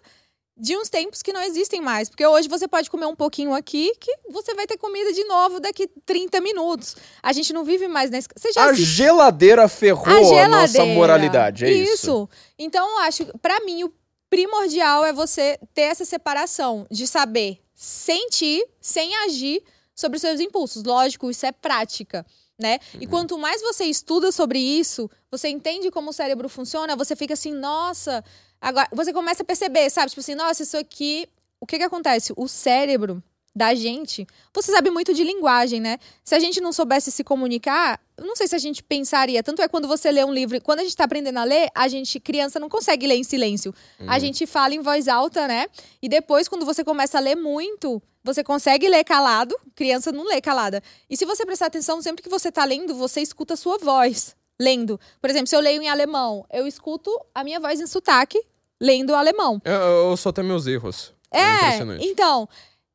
de uns tempos que não existem mais. Porque hoje você pode comer um pouquinho aqui, que você vai ter comida de novo daqui 30 minutos. A gente não vive mais nesse... Você já A assistiu- geladeira ferrou a a, geladeira. nossa moralidade, é isso. isso. Então, eu acho, pra mim, o primordial é você ter essa separação de saber sentir sem agir sobre os seus impulsos. Lógico, isso é prática. Né? Uhum. E quanto mais você estuda sobre isso, você entende como o cérebro funciona, você fica assim, nossa. Agora, você começa a perceber, sabe? Tipo assim, nossa, isso aqui. O que que acontece? O cérebro da gente. Você sabe muito de linguagem, né? Se a gente não soubesse se comunicar, eu não sei se a gente pensaria. Tanto é quando você lê um livro, quando a gente tá aprendendo a ler, a gente, criança, não consegue ler em silêncio. A gente fala em voz alta, né? E depois, quando você começa a ler muito, você consegue ler calado. Criança não lê calada. E se você prestar atenção, sempre que você tá lendo, você escuta a sua voz lendo. Por exemplo, se eu leio em alemão, eu escuto a minha voz em sotaque lendo alemão. Eu, eu só tenho meus erros. É, É, então.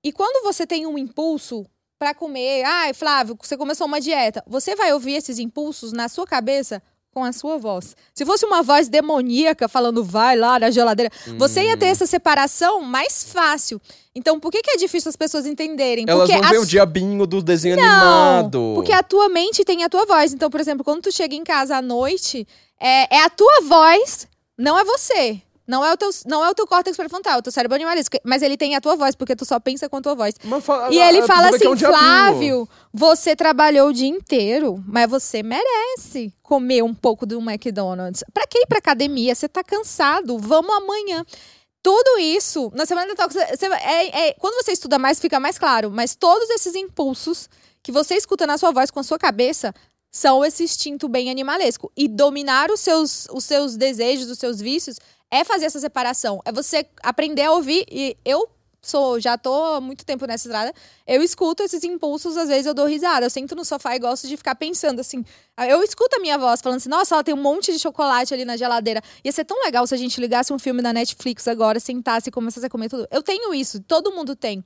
E quando você tem um impulso pra comer, ai, Flávio, você começou uma dieta, você vai ouvir esses impulsos na sua cabeça com a sua voz. Se fosse uma voz demoníaca falando vai lá na geladeira, você ia Hum. ter essa separação mais fácil. Então, por que, que é difícil as pessoas entenderem? Elas porque vão ver a o diabinho do desenho não, animado. porque a tua mente tem a tua voz. Então, por exemplo, quando tu chega em casa à noite, é, é a tua voz, não é você. Não é o teu, não é o teu córtex pré-frontal, é o teu cérebro animalesco. Mas ele tem a tua voz, porque tu só pensa com a tua voz. E ele fala assim, um diabinho. Flávio, você trabalhou o dia inteiro, mas você merece comer um pouco do McDonald's. Pra que ir pra academia? Você tá cansado, vamos amanhã. Tudo isso, na semana da você- é- é- quando você estuda mais, fica mais claro. Mas todos esses impulsos que você escuta na sua voz com a sua cabeça são esse instinto bem animalesco. E dominar os seus, os seus desejos, os seus vícios, é fazer essa separação. É você aprender a ouvir. E eu sou, já tô há muito tempo nessa estrada. Eu escuto esses impulsos, às vezes eu dou risada. Eu sento no sofá e gosto de ficar pensando assim. Eu escuto a minha voz falando assim: nossa, ela tem um monte de chocolate ali na geladeira. Ia ser tão legal se a gente ligasse um filme da Netflix agora, sentasse e começasse a comer tudo. Eu tenho isso, todo mundo tem.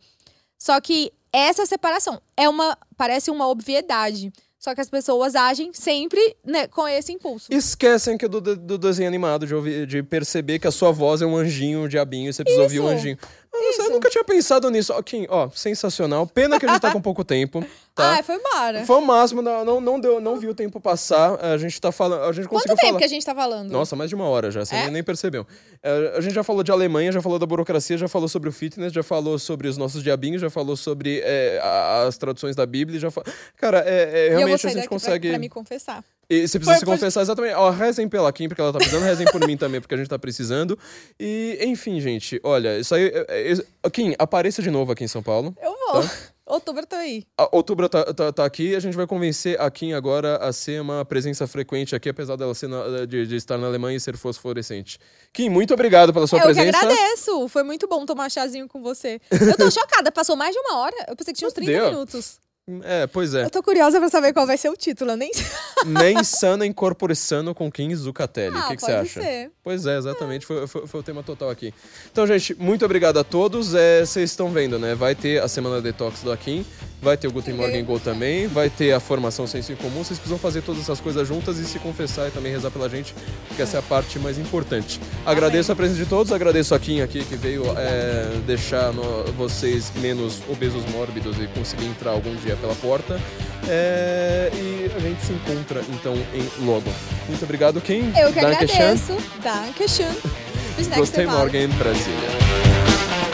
Só que essa separação é uma. Parece uma obviedade. Só que as pessoas agem sempre né, com esse impulso. Esquecem que do, do- do desenho animado, de, ouvir, de perceber que a sua voz é um anjinho, um diabinho, e você precisa ouvir o Isso. anjinho. Ah, eu nunca tinha pensado nisso. Ó, Kim, ó, sensacional. Pena que a gente tá com pouco tempo, tá? Ai, foi embora. Foi o máximo, não, não, não deu, não vi o tempo passar. A gente tá falando, a gente Quanto tempo falar. que a gente tá falando? Nossa, mais de uma hora já, você É? nem, percebeu. É, a gente já falou de Alemanha, já falou da burocracia, já falou sobre o fitness, já falou sobre os nossos diabinhos, já falou sobre é, as traduções da Bíblia, já fa... Cara, é, é, realmente a gente daqui pra- consegue... pra, me confessar. E você precisa Foi- se confessar exatamente. Ó, rezem pela Kim, porque ela tá precisando, rezem por mim também, porque a gente tá precisando. E, enfim, gente, olha, isso aí. é- é- Kim, apareça de novo aqui em São Paulo. Eu vou. Tá. Outubro eu tô aí. A Outubro tá, tá, tá aqui, a gente vai convencer a Kim agora a ser uma presença frequente aqui, apesar dela ser na- de, de estar na Alemanha e ser fosforescente. Kim, muito obrigado pela sua eu que presença. agradeço. Foi muito bom tomar chazinho com você. Eu tô chocada, passou mais de uma hora. Eu pensei que tinha uns 30 Deu. minutos. É, pois é. Eu tô curiosa pra saber qual vai ser o título. Nem. Nem sano em corpore sano com Kim Zucatelli. O Ah, que, que você acha? ser. Pois é, exatamente. Foi, foi, foi o tema total aqui. Então, gente, muito obrigado a todos. É, Vocês estão vendo, né? Vai ter a semana detox do Akin, vai ter o Guten Morgen Go também, vai ter a formação Senso em Comum. Vocês precisam fazer todas essas coisas juntas e se confessar e também rezar pela gente, porque essa é a parte mais importante. Agradeço a presença de todos, agradeço a Kim aqui que veio é, deixar no- vocês menos obesos mórbidos e conseguir entrar algum dia pela porta. É, e a gente se encontra então em logo. Muito obrigado, Kim. Eu que Dankeschön. agradeço. Dankeschön. Bis Gostei. Morgan Brasília.